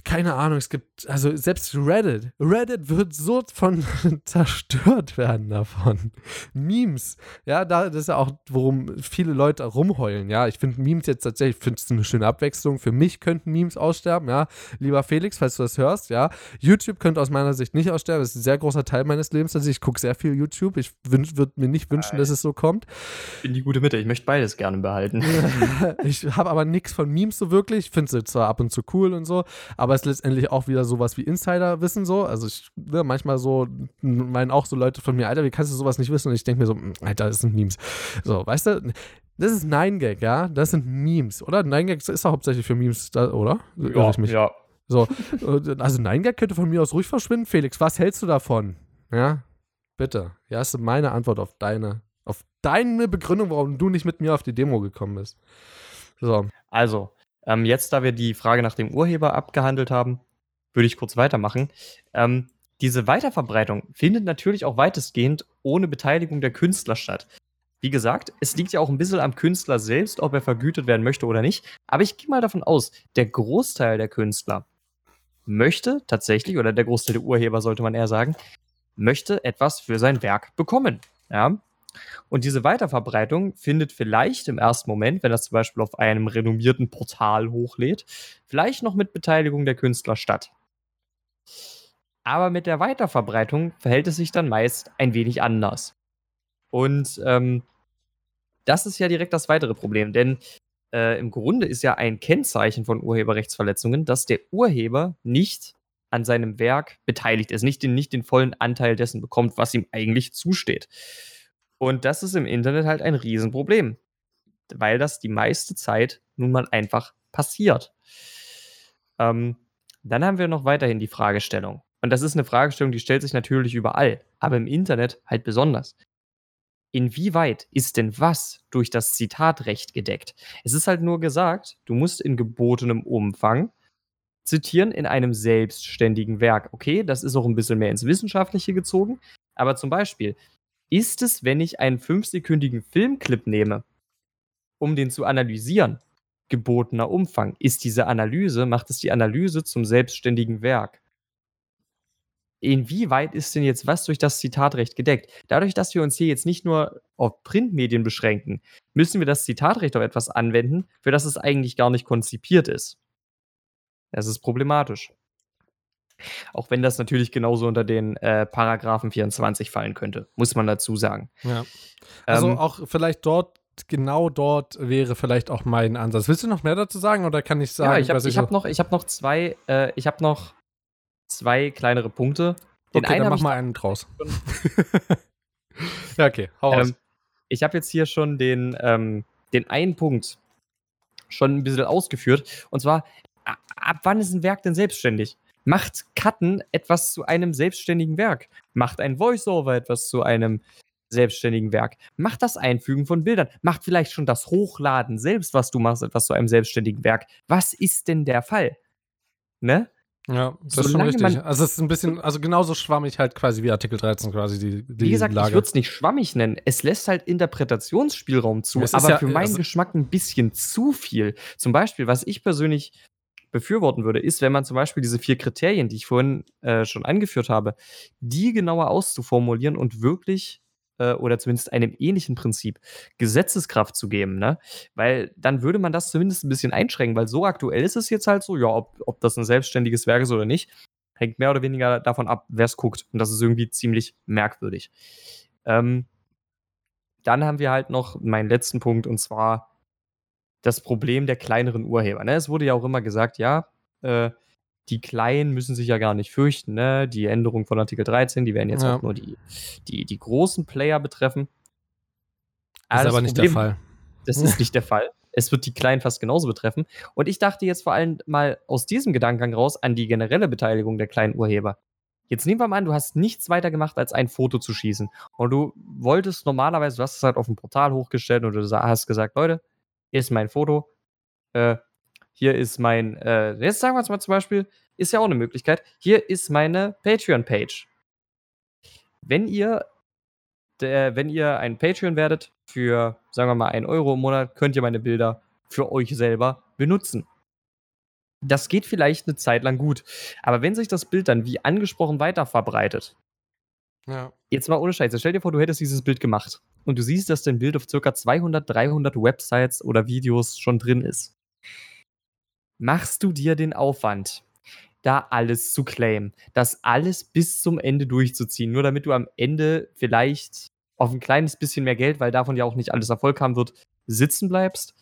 keine Ahnung, es gibt, also selbst Reddit, Reddit wird so von zerstört werden davon. Memes, ja, da das ist ja auch, worum viele Leute rumheulen, ja. Ich finde Memes jetzt tatsächlich, finde es eine schöne Abwechslung. Für mich könnten Memes aussterben, ja. Lieber Felix, falls du das hörst, ja. YouTube könnte aus meiner Sicht nicht aussterben, das ist ein sehr großer Teil meines Lebens. Also ich gucke sehr viel YouTube. Ich würde mir nicht wünschen, dass es so kommt. In die gute Mitte. Ich möchte beides gerne behalten. ich habe aber nichts von Memes so wirklich. Ich finde sie zwar ab und zu cool und so, aber es ist letztendlich auch wieder sowas wie Insider-Wissen so. Also ich, ne, manchmal so, meinen auch so Leute von mir, Alter, wie kannst du sowas nicht wissen? Und ich denke mir so, "Mm, Alter, das sind Memes. So, weißt du, das ist 9gag, ja? Das sind Memes, oder? 9gag ist doch hauptsächlich für Memes, da, oder? Irre ich mich? ja. So, äh, also 9gag könnte von mir aus ruhig verschwinden. Felix, was hältst du davon? Ja, bitte. Ja, ist meine Antwort auf deine, auf deine Begründung, warum du nicht mit mir auf die Demo gekommen bist. So, Also, ähm, jetzt, da wir die Frage nach dem Urheber abgehandelt haben, würde ich kurz weitermachen. Ähm, diese Weiterverbreitung findet natürlich auch weitestgehend ohne Beteiligung der Künstler statt. Wie gesagt, es liegt ja auch ein bisschen am Künstler selbst, ob er vergütet werden möchte oder nicht. Aber ich gehe mal davon aus, der Großteil der Künstler möchte tatsächlich, oder der Großteil der Urheber sollte man eher sagen, möchte etwas für sein Werk bekommen. Ja? Und diese Weiterverbreitung findet vielleicht im ersten Moment, wenn das zum Beispiel auf einem renommierten Portal hochlädt, vielleicht noch mit Beteiligung der Künstler statt. Aber mit der Weiterverbreitung verhält es sich dann meist ein wenig anders. Und ähm, das ist ja direkt das weitere Problem, denn äh, im Grunde ist ja ein Kennzeichen von Urheberrechtsverletzungen, dass der Urheber nicht an seinem Werk beteiligt ist, nicht den, nicht den vollen Anteil dessen bekommt, was ihm eigentlich zusteht. Und das ist im Internet halt ein Riesenproblem, weil das die meiste Zeit nun mal einfach passiert. Ähm, dann haben wir noch weiterhin die Fragestellung. Und das ist eine Fragestellung, die stellt sich natürlich überall, aber im Internet halt besonders. Inwieweit ist denn was durch das Zitatrecht gedeckt? Es ist halt nur gesagt, du musst in gebotenem Umfang zitieren in einem selbstständigen Werk. Okay, das ist auch ein bisschen mehr ins Wissenschaftliche gezogen, aber zum Beispiel, ist es, wenn ich einen fünfsekündigen Filmclip nehme, um den zu analysieren, gebotener Umfang? Ist diese Analyse, macht es die Analyse zum selbstständigen Werk? Inwieweit ist denn jetzt was durch das Zitatrecht gedeckt? Dadurch, dass wir uns hier jetzt nicht nur auf Printmedien beschränken, müssen wir das Zitatrecht auf etwas anwenden, für das es eigentlich gar nicht konzipiert ist. Das ist problematisch. Auch wenn das natürlich genauso unter den äh, Paragraphen 24 fallen könnte, muss man dazu sagen. Ja. Also ähm, auch vielleicht dort, genau dort wäre vielleicht auch mein Ansatz. Willst du noch mehr dazu sagen oder kann ich sagen? Ja, ich habe ich hab noch, hab noch zwei, äh, ich habe noch zwei kleinere Punkte. Den okay, einen dann mach mal einen draus. ja, okay, hau ähm, Ich habe jetzt hier schon den, ähm, den einen Punkt schon ein bisschen ausgeführt. Und zwar, ab wann ist ein Werk denn selbstständig? Macht Cutten etwas zu einem selbstständigen Werk? Macht ein Voiceover etwas zu einem selbstständigen Werk? Macht das Einfügen von Bildern? Macht vielleicht schon das Hochladen selbst, was du machst, etwas zu einem selbstständigen Werk? Was ist denn der Fall? Ne? Ja, das Solange ist schon richtig. Also es ist ein bisschen, also genauso schwammig halt quasi wie Artikel 13 quasi die, die Wie gesagt, Lage. ich würde es nicht schwammig nennen. Es lässt halt Interpretationsspielraum zu, aber ja, für meinen also Geschmack ein bisschen zu viel. Zum Beispiel, was ich persönlich befürworten würde, ist, wenn man zum Beispiel diese vier Kriterien, die ich vorhin äh, schon angeführt habe, die genauer auszuformulieren und wirklich äh, oder zumindest einem ähnlichen Prinzip Gesetzeskraft zu geben, ne? Weil dann würde man das zumindest ein bisschen einschränken, weil so aktuell ist es jetzt halt so, ja, ob, ob das ein selbstständiges Werk ist oder nicht, hängt mehr oder weniger davon ab, wer es guckt. Und das ist irgendwie ziemlich merkwürdig. Ähm, dann haben wir halt noch meinen letzten Punkt und zwar das Problem der kleineren Urheber. Ne? Es wurde ja auch immer gesagt, ja, äh, die Kleinen müssen sich ja gar nicht fürchten. Ne? Die Änderung von Artikel 13, die werden jetzt ja. auch nur die, die, die großen Player betreffen. Das ist aber nicht Problem, der Fall. Das ist nicht der Fall. Es wird die Kleinen fast genauso betreffen. Und ich dachte jetzt vor allem mal aus diesem Gedankengang raus an die generelle Beteiligung der kleinen Urheber. Jetzt nehmen wir mal an, du hast nichts weiter gemacht, als ein Foto zu schießen. Und du wolltest normalerweise, du hast es halt auf dem Portal hochgestellt und du hast gesagt, Leute, hier ist mein Foto, äh, hier ist mein, äh, jetzt sagen wir es mal zum Beispiel, ist ja auch eine Möglichkeit, hier ist meine Patreon-Page. Wenn ihr, der, wenn ihr ein Patreon werdet für, sagen wir mal, 1 Euro im Monat, könnt ihr meine Bilder für euch selber benutzen. Das geht vielleicht eine Zeit lang gut. Aber wenn sich das Bild dann wie angesprochen weiter verbreitet, ja. jetzt mal ohne Scheiße, stell dir vor, du hättest dieses Bild gemacht und du siehst, dass dein Bild auf ca. 200, 300 Websites oder Videos schon drin ist. Machst du dir den Aufwand, da alles zu claimen, das alles bis zum Ende durchzuziehen, nur damit du am Ende vielleicht auf ein kleines bisschen mehr Geld, weil davon ja auch nicht alles Erfolg haben wird, sitzen bleibst?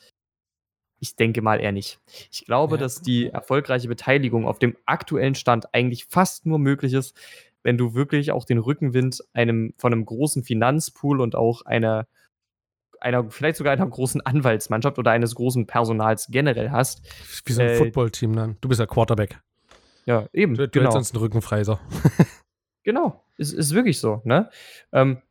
Ich denke mal eher nicht. Ich glaube, ja. dass die erfolgreiche Beteiligung auf dem aktuellen Stand eigentlich fast nur möglich ist, wenn du wirklich auch den Rückenwind einem, von einem großen Finanzpool und auch einer, einer, vielleicht sogar einer großen Anwaltsmannschaft oder eines großen Personals generell hast. Wie so ein äh, Footballteam dann. Du bist ja Quarterback. Ja, eben. Du, du genau. sonst einen Rücken frei, so. genau. Ist, ist wirklich so, ne? Ähm,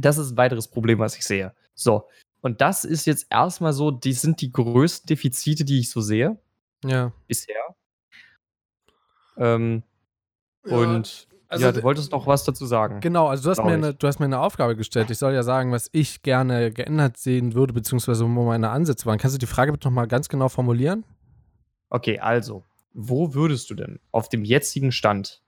das ist ein weiteres Problem, was ich sehe. So. Und das ist jetzt erstmal so, die sind die größten Defizite, die ich so sehe. Ja. Bisher. Ähm, ja. Und also, ja, du wolltest noch was dazu sagen. Genau, also du hast, mir eine, du hast mir eine Aufgabe gestellt. Ich soll ja sagen, was ich gerne geändert sehen würde, beziehungsweise wo meine Ansätze waren. Kannst du die Frage bitte nochmal ganz genau formulieren? Okay, also, wo würdest du denn auf dem jetzigen Stand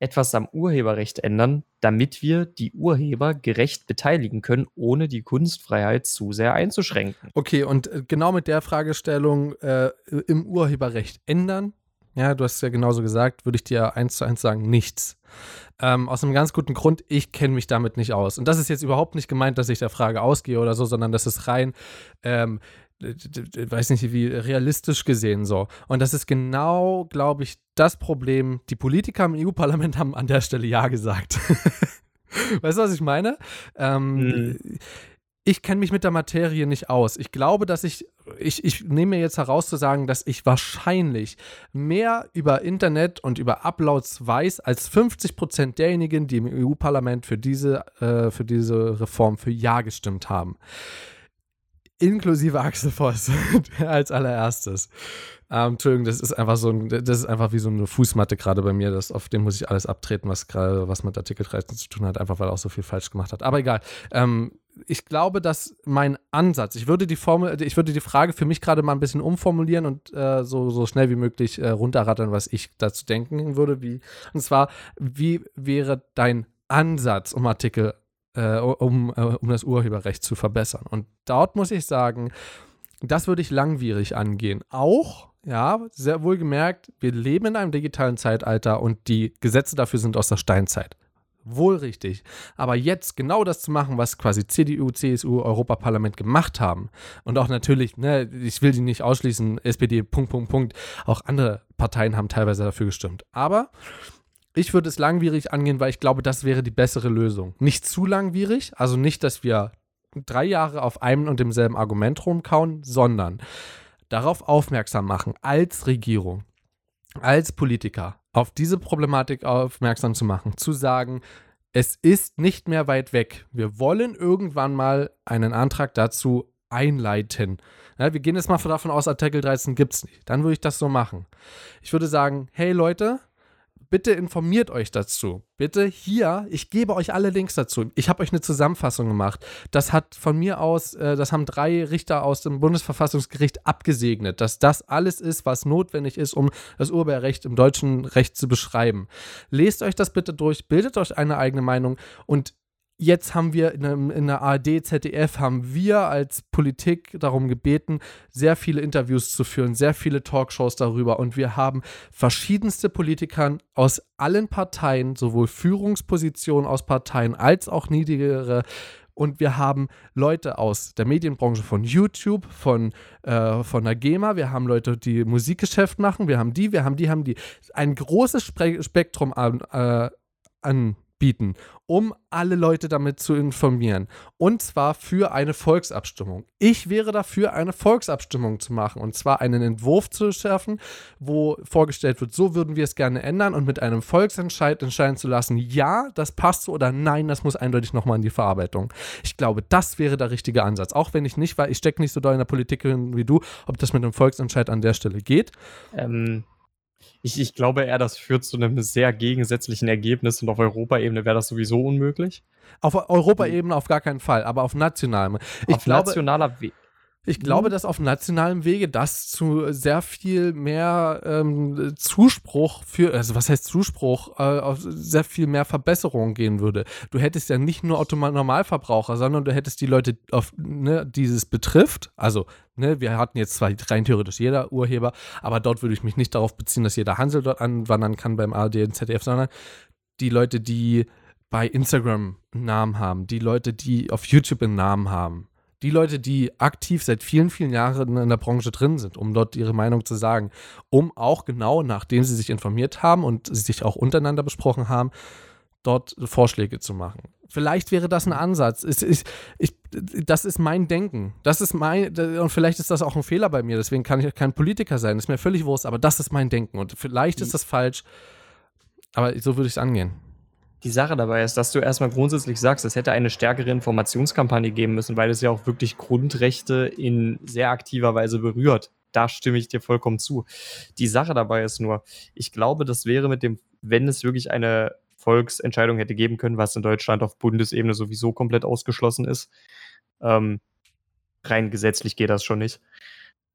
etwas am Urheberrecht ändern, damit wir die Urheber gerecht beteiligen können, ohne die Kunstfreiheit zu sehr einzuschränken? Okay, und äh, genau mit der Fragestellung äh, im Urheberrecht ändern, ja, du hast ja genauso gesagt, würde ich dir eins zu eins sagen, nichts. Ähm, aus einem ganz guten Grund, ich kenne mich damit nicht aus. Und das ist jetzt überhaupt nicht gemeint, dass ich der Frage ausgehe oder so, sondern das ist rein, ähm, weiß nicht, wie realistisch gesehen so. Und das ist genau, glaube ich, das Problem. Die Politiker im EU-Parlament haben an der Stelle Ja gesagt. weißt du, was ich meine? Ähm, mhm ich kenne mich mit der Materie nicht aus. Ich glaube, dass ich ich, ich nehme mir jetzt heraus zu sagen, dass ich wahrscheinlich mehr über Internet und über Uploads weiß als 50 Prozent derjenigen, die im EU-Parlament für diese, äh, für diese Reform für Ja gestimmt haben. Inklusive Axel Voss als allererstes. Ähm, Entschuldigung, das ist einfach so ein, das ist einfach wie so eine Fußmatte gerade bei mir. Das, auf dem muss ich alles abtreten, was gerade was mit Artikel 13 zu tun hat, einfach weil er auch so viel falsch gemacht hat. Aber egal. Ähm, ich glaube, dass mein Ansatz, ich würde die Formel, ich würde die Frage für mich gerade mal ein bisschen umformulieren und äh, so, so schnell wie möglich äh, runterrattern, was ich dazu denken würde. Wie, und zwar, wie wäre dein Ansatz, um Artikel, äh, um, äh, um das Urheberrecht zu verbessern? Und dort muss ich sagen, das würde ich langwierig angehen. Auch, ja, sehr wohl gemerkt, wir leben in einem digitalen Zeitalter und die Gesetze dafür sind aus der Steinzeit wohl richtig. Aber jetzt genau das zu machen, was quasi CDU, CSU, Europaparlament gemacht haben und auch natürlich, ne, ich will die nicht ausschließen, SPD, Punkt, Punkt, Punkt, auch andere Parteien haben teilweise dafür gestimmt. Aber ich würde es langwierig angehen, weil ich glaube, das wäre die bessere Lösung. Nicht zu langwierig, also nicht, dass wir drei Jahre auf einem und demselben Argument rumkauen, sondern darauf aufmerksam machen als Regierung, als Politiker, auf diese Problematik aufmerksam zu machen, zu sagen, es ist nicht mehr weit weg. Wir wollen irgendwann mal einen Antrag dazu einleiten. Ja, wir gehen jetzt mal davon aus, Artikel 13 gibt es nicht. Dann würde ich das so machen. Ich würde sagen, hey Leute, bitte informiert euch dazu. Bitte hier, ich gebe euch alle Links dazu. Ich habe euch eine Zusammenfassung gemacht. Das hat von mir aus, äh, das haben drei Richter aus dem Bundesverfassungsgericht abgesegnet, dass das alles ist, was notwendig ist, um das Urheberrecht im deutschen Recht zu beschreiben. Lest euch das bitte durch, bildet euch eine eigene Meinung und Jetzt haben wir in, in der ARD, ZDF, haben wir als Politik darum gebeten, sehr viele Interviews zu führen, sehr viele Talkshows darüber. Und wir haben verschiedenste Politiker aus allen Parteien, sowohl Führungspositionen aus Parteien als auch niedrigere und wir haben Leute aus der Medienbranche von YouTube, von, äh, von der GEMA, wir haben Leute, die Musikgeschäft machen, wir haben die, wir haben die, haben die. Ein großes Spektrum an, äh, an bieten, um alle Leute damit zu informieren. Und zwar für eine Volksabstimmung. Ich wäre dafür, eine Volksabstimmung zu machen. Und zwar einen Entwurf zu schärfen, wo vorgestellt wird, so würden wir es gerne ändern und mit einem Volksentscheid entscheiden zu lassen, ja, das passt so oder nein, das muss eindeutig nochmal in die Verarbeitung. Ich glaube, das wäre der richtige Ansatz. Auch wenn ich nicht, weil ich stecke nicht so doll in der Politik wie du, ob das mit einem Volksentscheid an der Stelle geht. Ähm, ich, ich glaube eher, das führt zu einem sehr gegensätzlichen Ergebnis und auf Europaebene wäre das sowieso unmöglich. Auf Europaebene auf gar keinen Fall, aber auf nationalem. Ich auf glaube, nationaler Wege. Ich glaube, mhm. dass auf nationalem Wege das zu sehr viel mehr ähm, Zuspruch für, also was heißt Zuspruch, äh, auf sehr viel mehr Verbesserung gehen würde. Du hättest ja nicht nur Normalverbraucher, sondern du hättest die Leute, auf, ne, dieses betrifft. Also, ne, wir hatten jetzt zwar rein theoretisch jeder Urheber, aber dort würde ich mich nicht darauf beziehen, dass jeder Hansel dort anwandern kann beim ARD und ZDF, sondern die Leute, die bei Instagram einen Namen haben, die Leute, die auf YouTube einen Namen haben die Leute, die aktiv seit vielen, vielen Jahren in der Branche drin sind, um dort ihre Meinung zu sagen, um auch genau, nachdem sie sich informiert haben und sie sich auch untereinander besprochen haben, dort Vorschläge zu machen. Vielleicht wäre das ein Ansatz. Ich, ich, ich, das ist mein Denken. Das ist mein, und vielleicht ist das auch ein Fehler bei mir, deswegen kann ich kein Politiker sein. Das ist mir völlig wurscht, aber das ist mein Denken. Und vielleicht ist das falsch, aber so würde ich es angehen. Die Sache dabei ist, dass du erstmal grundsätzlich sagst, es hätte eine stärkere Informationskampagne geben müssen, weil es ja auch wirklich Grundrechte in sehr aktiver Weise berührt. Da stimme ich dir vollkommen zu. Die Sache dabei ist nur, ich glaube, das wäre mit dem, wenn es wirklich eine Volksentscheidung hätte geben können, was in Deutschland auf Bundesebene sowieso komplett ausgeschlossen ist. Ähm, rein gesetzlich geht das schon nicht.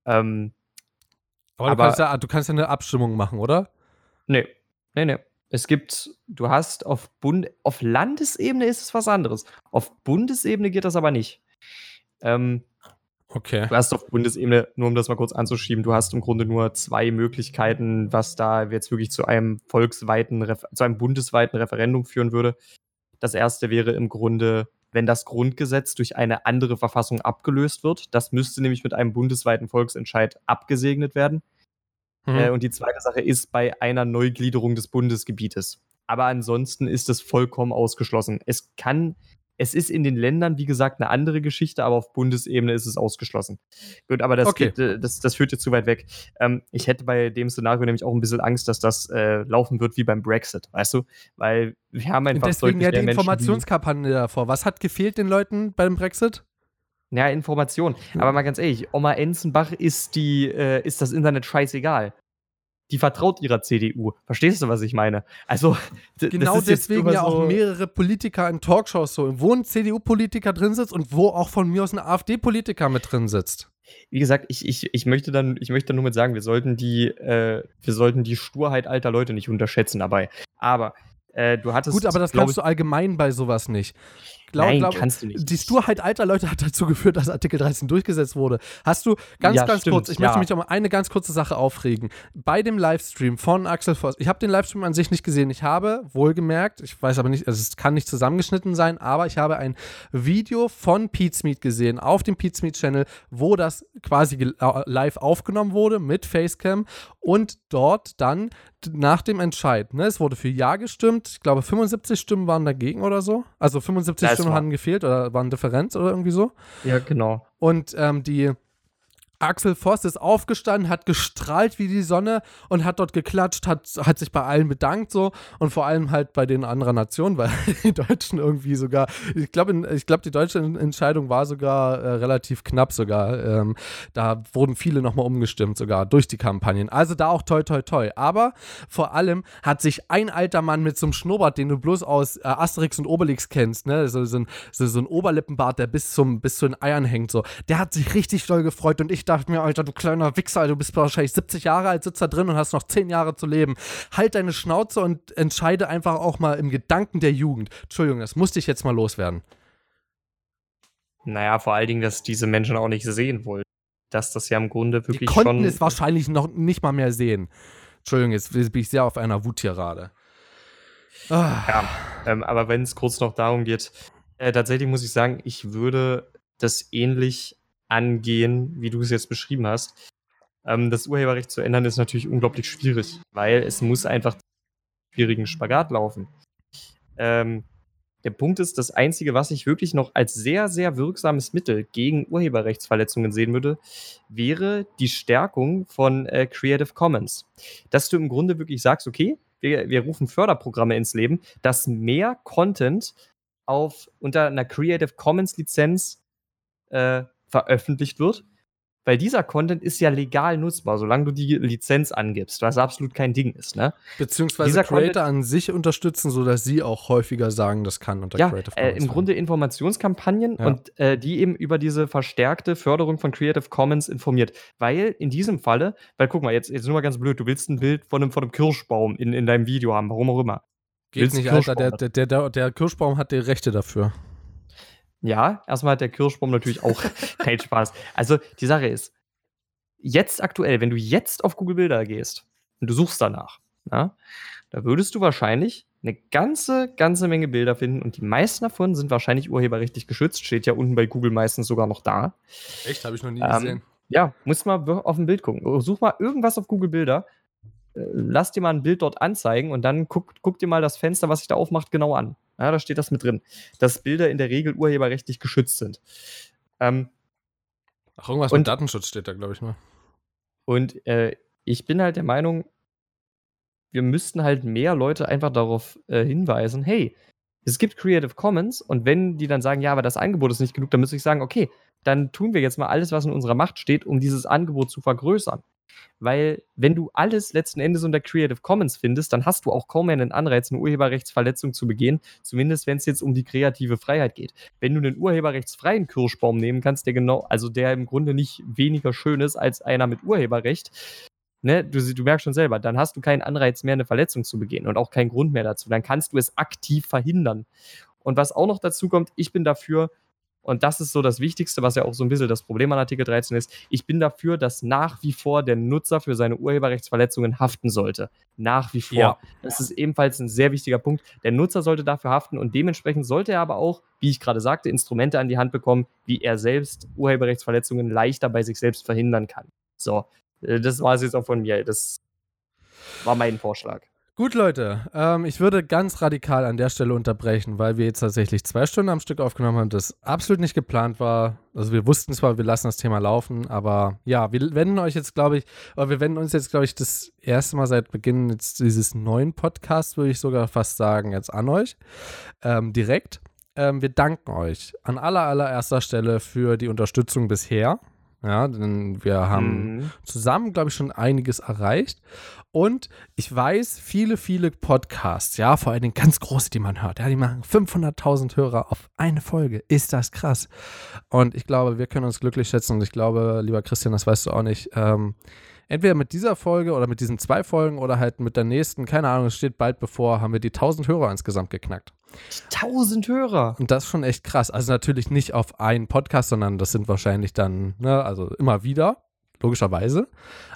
Ähm, aber, aber du, kannst ja, du kannst ja eine Abstimmung machen, oder? Nee, nee, nee. Es gibt, du hast auf Bund, auf Landesebene ist es was anderes. Auf Bundesebene geht das aber nicht. Ähm, okay. Du hast auf Bundesebene, nur um das mal kurz anzuschieben, du hast im Grunde nur zwei Möglichkeiten, was da jetzt wirklich zu einem volksweiten, zu einem bundesweiten Referendum führen würde. Das erste wäre im Grunde, wenn das Grundgesetz durch eine andere Verfassung abgelöst wird. Das müsste nämlich mit einem bundesweiten Volksentscheid abgesegnet werden. Mhm. Äh, und die zweite Sache ist bei einer Neugliederung des Bundesgebietes. Aber ansonsten ist es vollkommen ausgeschlossen. Es kann Es ist in den Ländern, wie gesagt, eine andere Geschichte, aber auf Bundesebene ist es ausgeschlossen. Gut, aber das, Okay. geht, äh, das, das führt jetzt zu weit weg. Ähm, ich hätte bei dem Szenario nämlich auch ein bisschen Angst, dass das äh, laufen wird wie beim Brexit, weißt du? Weil wir haben einfach Deswegen ja die Informationskampagne davor. Was hat gefehlt den Leuten beim Brexit? Ja, Information. Aber mal ganz ehrlich, Oma Enzenbach ist, die, äh, ist das Internet scheißegal. Die vertraut ihrer CDU. Verstehst du, was ich meine? Also, Genau deswegen ja auch so- mehrere Politiker in Talkshows so, wo ein CDU-Politiker drin sitzt und wo auch von mir aus ein AfD-Politiker mit drin sitzt. wie gesagt, ich, ich, ich möchte dann, ich möchte nur mit sagen, wir sollten die, äh, wir sollten die Sturheit alter Leute nicht unterschätzen dabei. Aber äh, du hattest. Gut, aber das glaub kannst du allgemein bei sowas nicht. Glaub, Nein, glaub, kannst du nicht. Die Sturheit alter Leute hat dazu geführt, dass Artikel 13 durchgesetzt wurde. Hast du, ganz, Ja, ganz stimmt, kurz, ich ja. möchte mich um eine ganz kurze Sache aufregen. Bei dem Livestream von Axel Voss, ich habe den Livestream an sich nicht gesehen. Ich habe, wohlgemerkt, ich weiß aber nicht, also es kann nicht zusammengeschnitten sein, aber ich habe ein Video von Pete's Meat gesehen auf dem Pete's Meat Channel, wo das quasi live aufgenommen wurde mit Facecam und dort dann nach dem Entscheid, ne, es wurde für Ja gestimmt, ich glaube 75 Stimmen waren dagegen oder so. Also 75 Das Stimmen haben gefehlt oder waren Differenz oder irgendwie so. Ja, genau. Und ähm, die Axel Voss ist aufgestanden, hat gestrahlt wie die Sonne und hat dort geklatscht, hat, hat sich bei allen bedankt so und vor allem halt bei den anderen Nationen, weil die Deutschen irgendwie sogar, ich glaube, ich glaube, die deutsche Entscheidung war sogar äh, relativ knapp sogar. Ähm, da wurden viele nochmal umgestimmt sogar durch die Kampagnen. Also da auch toi toi toi. Aber vor allem hat sich ein alter Mann mit so einem Schnurrbart, den du bloß aus äh, Asterix und Obelix kennst, ne, so, so, ein, so, so ein Oberlippenbart, der bis zum bis zu den Eiern hängt, so, der hat sich richtig doll gefreut und ich dachte mir, Alter, du kleiner Wichser, du bist wahrscheinlich 70 Jahre alt, sitzt da drin und hast noch 10 Jahre zu leben. Halt deine Schnauze und entscheide einfach auch mal im Gedanken der Jugend. Entschuldigung, das musste ich jetzt mal loswerden. Naja, vor allen Dingen, dass diese Menschen auch nicht sehen wollen. Dass das ja im Grunde Die wirklich konnten schon. es wahrscheinlich noch nicht mal mehr sehen. Entschuldigung, jetzt bin ich sehr auf einer Wuttirade. Ah. Ja, ähm, aber wenn es kurz noch darum geht, äh, tatsächlich muss ich sagen, ich würde das ähnlich angehen, wie du es jetzt beschrieben hast. Ähm, das Urheberrecht zu ändern ist natürlich unglaublich schwierig, weil es muss einfach schwierigen Spagat laufen. Ähm, der Punkt ist, das Einzige, was ich wirklich noch als sehr, sehr wirksames Mittel gegen Urheberrechtsverletzungen sehen würde, wäre die Stärkung von äh, Creative Commons. Dass du im Grunde wirklich sagst, okay, wir, wir rufen Förderprogramme ins Leben, dass mehr Content auf unter einer Creative Commons Lizenz äh, veröffentlicht wird. Weil dieser Content ist ja legal nutzbar, solange du die Lizenz angibst, was absolut kein Ding ist, ne? Beziehungsweise Dieser Creator an sich unterstützen, sodass sie auch häufiger sagen, das kann unter Ja, Creative äh, Commons im fallen. Grunde Informationskampagnen Ja. und äh, die eben über diese verstärkte Förderung von Creative Commons informiert. Weil in diesem Falle, weil guck mal, jetzt, jetzt nur mal ganz blöd, du willst ein Bild von einem, von einem Kirschbaum in, in deinem Video haben, warum auch immer. Geht willst nicht, Alter. Der, der, der, der Kirschbaum hat die Rechte dafür. Ja, erstmal hat der Kirschbaum natürlich auch keinen Spaß. Also die Sache ist, jetzt aktuell, wenn du jetzt auf Google Bilder gehst und du suchst danach, ja, da würdest du wahrscheinlich eine ganze, ganze Menge Bilder finden und die meisten davon sind wahrscheinlich urheberrechtlich geschützt. Steht ja unten bei Google meistens sogar noch da. Echt? Habe ich noch nie Ähm, Ja, musst mal auf ein Bild gucken. Such mal irgendwas auf Google Bilder. äh, Lass dir mal ein Bild dort anzeigen und dann guck, guck dir mal das Fenster, was sich da aufmacht, genau an. Ja, da steht das mit drin. Dass Bilder in der Regel urheberrechtlich geschützt sind. Ähm, Ach, irgendwas und- mit Datenschutz steht da, glaube ich, ne? und äh, ich bin halt der Meinung, wir müssten halt mehr Leute einfach darauf äh, hinweisen, hey, es gibt Creative Commons und wenn die dann sagen, ja, aber das Angebot ist nicht genug, dann müsste ich sagen, okay, dann tun wir jetzt mal alles, was in unserer Macht steht, um dieses Angebot zu vergrößern. Weil, wenn du alles letzten Endes unter Creative Commons findest, dann hast du auch kaum mehr einen Anreiz, eine Urheberrechtsverletzung zu begehen, zumindest wenn es jetzt um die kreative Freiheit geht. Wenn du einen urheberrechtsfreien Kirschbaum nehmen kannst, der genau, also der im Grunde nicht weniger schön ist als einer mit Urheberrecht, ne, du, du merkst schon selber, dann hast du keinen Anreiz mehr, eine Verletzung zu begehen und auch keinen Grund mehr dazu. Dann kannst du es aktiv verhindern. Und was auch noch dazu kommt, ich bin dafür, und das ist so das Wichtigste, was ja auch so ein bisschen das Problem an Artikel 13 ist, ich bin dafür, dass nach wie vor der Nutzer für seine Urheberrechtsverletzungen haften sollte. Nach wie vor. Ja. Das ist ebenfalls ein sehr wichtiger Punkt. Der Nutzer sollte dafür haften und dementsprechend sollte er aber auch, wie ich gerade sagte, Instrumente an die Hand bekommen, wie er selbst Urheberrechtsverletzungen leichter bei sich selbst verhindern kann. So, äh, das war es jetzt auch von mir. Das war mein Vorschlag. Gut, Leute, ähm, ich würde ganz radikal an der Stelle unterbrechen, weil wir jetzt tatsächlich zwei Stunden am Stück aufgenommen haben, das absolut nicht geplant war. Also wir wussten zwar, wir lassen das Thema laufen, aber ja, wir wenden euch jetzt, glaube ich, oder wir wenden uns jetzt, glaube ich, das erste Mal seit Beginn jetzt dieses neuen Podcasts, würde ich sogar fast sagen, jetzt an euch. Ähm, direkt. Ähm, wir danken euch an aller, allererster Stelle für die Unterstützung bisher. Ja, denn wir haben Mhm. zusammen, glaube ich, schon einiges erreicht. Und ich weiß, viele, viele Podcasts, ja, vor allen Dingen ganz große, die man hört, ja, die machen 500.000 Hörer auf eine Folge. Ist das krass? Und ich glaube, wir können uns glücklich schätzen. Und ich glaube, lieber Christian, das weißt du auch nicht, ähm, entweder mit dieser Folge oder mit diesen zwei Folgen oder halt mit der nächsten, keine Ahnung, es steht bald bevor, haben wir die 1000 Hörer insgesamt geknackt. 1000 Hörer. Und das ist schon echt krass. Also natürlich nicht auf einen Podcast, sondern das sind wahrscheinlich dann, ne, also immer wieder, logischerweise.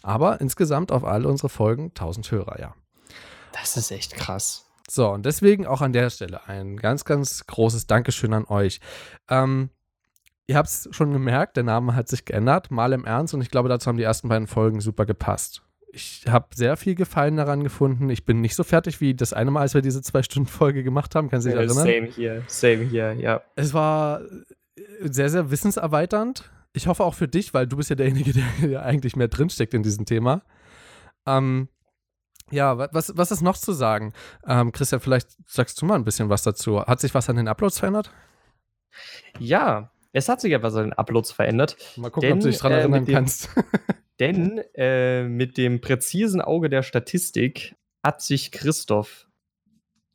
Aber insgesamt auf alle unsere Folgen 1000 Hörer, ja. Das ist echt krass. So, und deswegen auch an der Stelle ein ganz, ganz großes Dankeschön an euch. Ähm, ihr habt es schon gemerkt, der Name hat sich geändert, mal im Ernst, und ich glaube, dazu haben die ersten beiden Folgen super gepasst. Ich habe sehr viel Gefallen daran gefunden. Ich bin nicht so fertig wie das eine Mal, als wir diese Zwei-Stunden-Folge gemacht haben. Kannst du dich erinnern? same hier, same hier, ja. Es war äh, sehr, sehr wissenserweiternd. Ich hoffe auch für dich, weil du bist ja derjenige, der ja eigentlich mehr drinsteckt in diesem Thema. Ähm, ja, wa- was, was ist noch zu sagen? Ähm, Christian, vielleicht sagst du mal ein bisschen was dazu. Hat sich was an den Uploads verändert? Ja, es hat sich etwas an den Uploads verändert. Mal gucken, ob Denn, du dich dran äh, erinnern kannst. Denn äh, mit dem präzisen Auge der Statistik hat sich Christoph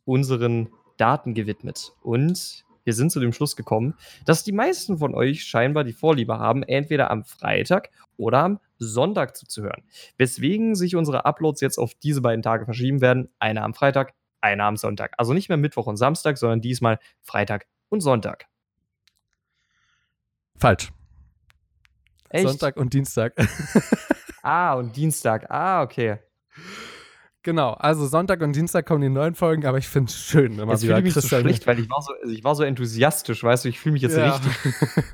unseren Daten gewidmet. Und wir sind zu dem Schluss gekommen, dass die meisten von euch scheinbar die Vorliebe haben, entweder am Freitag oder am Sonntag zuzuhören. Weswegen sich unsere Uploads jetzt auf diese beiden Tage verschieben werden. Einer am Freitag, einer am Sonntag. Also nicht mehr Mittwoch und Samstag, sondern diesmal Freitag und Sonntag. Falsch. Echt? Sonntag und Dienstag. Ah, und Dienstag. Ah, okay. Genau, also Sonntag und Dienstag kommen die neuen Folgen, aber ich finde es schön, wenn man Jetzt wieder fühle ich mich so Christian schlecht, weil ich war so, also ich war so enthusiastisch, weißt du, ich fühle mich jetzt Ja. richtig.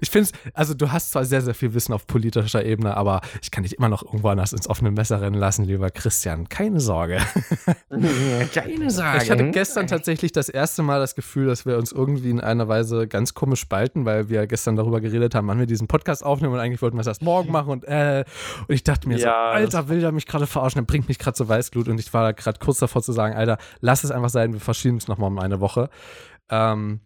ich finde es, also du hast zwar sehr, sehr viel Wissen auf politischer Ebene, aber ich kann dich immer noch irgendwo anders ins offene Messer rennen lassen, lieber Christian. Keine Sorge. Keine Sorge. Ich hatte gestern tatsächlich das erste Mal das Gefühl, dass wir uns irgendwie in einer Weise ganz komisch spalten, weil wir gestern darüber geredet haben, wann wir diesen Podcast aufnehmen und eigentlich wollten wir es erst morgen machen und äh, und ich dachte mir so, Ja, Alter, will der mich gerade verarschen, der bringt mich gerade zur Weißglut und ich war gerade kurz davor zu sagen, Alter, lass es einfach sein, wir verschieben es nochmal um eine Woche. Ähm,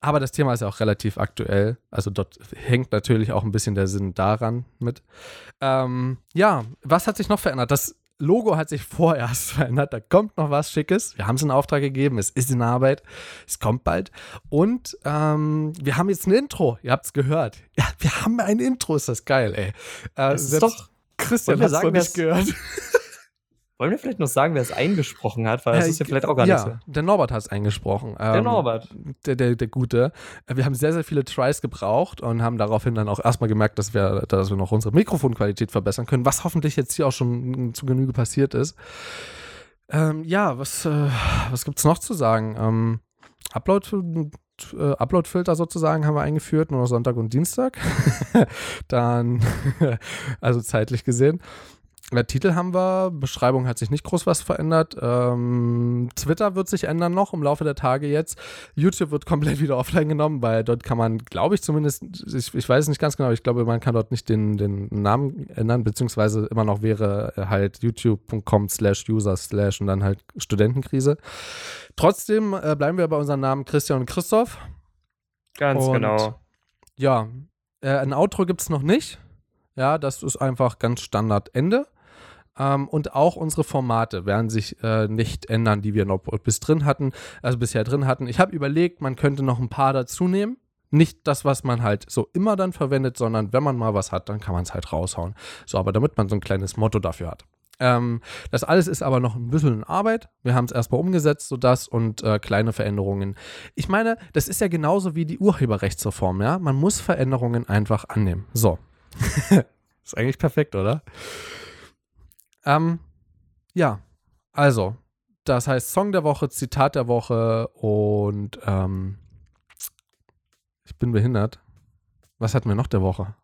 aber das Thema ist ja auch relativ aktuell. Also dort hängt natürlich auch ein bisschen der Sinn daran mit. Ähm, ja, was hat sich noch verändert? Das Logo hat sich vorerst verändert. Da kommt noch was Schickes. Wir haben es in Auftrag gegeben. Es ist in Arbeit. Es kommt bald. Und ähm, wir haben jetzt ein Intro. Ihr habt es gehört. Ja, wir haben ein Intro. Ist das geil, ey. Äh, Das ist doch- Christian hat es nicht gehört. Wollen wir vielleicht noch sagen, wer es eingesprochen hat? Weil das ist ja vielleicht auch gar ja, nicht so. Der Norbert hat es eingesprochen. Der Ähm, Norbert. der, der, der Gute. Äh, Wir haben sehr, sehr viele Tries gebraucht und haben daraufhin dann auch erstmal gemerkt, dass wir, dass wir noch unsere Mikrofonqualität verbessern können, was hoffentlich jetzt hier auch schon zu Genüge passiert ist. Ähm, ja, was, äh, was gibt es noch zu sagen? Ähm, Upload, äh, Upload-Filter sozusagen haben wir eingeführt, nur noch Sonntag und Dienstag. dann, also zeitlich gesehen. Der Titel haben wir, Beschreibung hat sich nicht groß was verändert. Ähm, Twitter wird sich ändern noch im Laufe der Tage jetzt. YouTube wird komplett wieder offline genommen, weil dort kann man, glaube ich zumindest, ich, ich weiß nicht ganz genau, ich glaube, man kann dort nicht den, den Namen ändern, beziehungsweise immer noch wäre halt youtube.com slash user slash und dann halt Studentenkrise. Trotzdem äh, bleiben wir bei unseren Namen Christian und Christoph. Ganz Und- genau. Ja, äh, ein Outro gibt es noch nicht. Ja, das ist einfach ganz Standard Ende. Ähm, und auch unsere Formate werden sich äh, nicht ändern, die wir noch bis drin hatten, also bisher drin hatten. Ich habe überlegt, man könnte noch ein paar dazu nehmen. Nicht das, was man halt so immer dann verwendet, sondern wenn man mal was hat, dann kann man es halt raushauen. So, aber damit man so ein kleines Motto dafür hat. Ähm, das alles ist aber noch ein bisschen Arbeit. Wir haben es erstmal umgesetzt, so das und äh, kleine Veränderungen. Ich meine, das ist ja genauso wie die Urheberrechtsreform, ja. Man muss Veränderungen einfach annehmen. So. ist eigentlich perfekt, oder? Ähm, ja, also, das heißt Song der Woche, Zitat der Woche und ähm, ich bin behindert. Was hatten wir noch der Woche?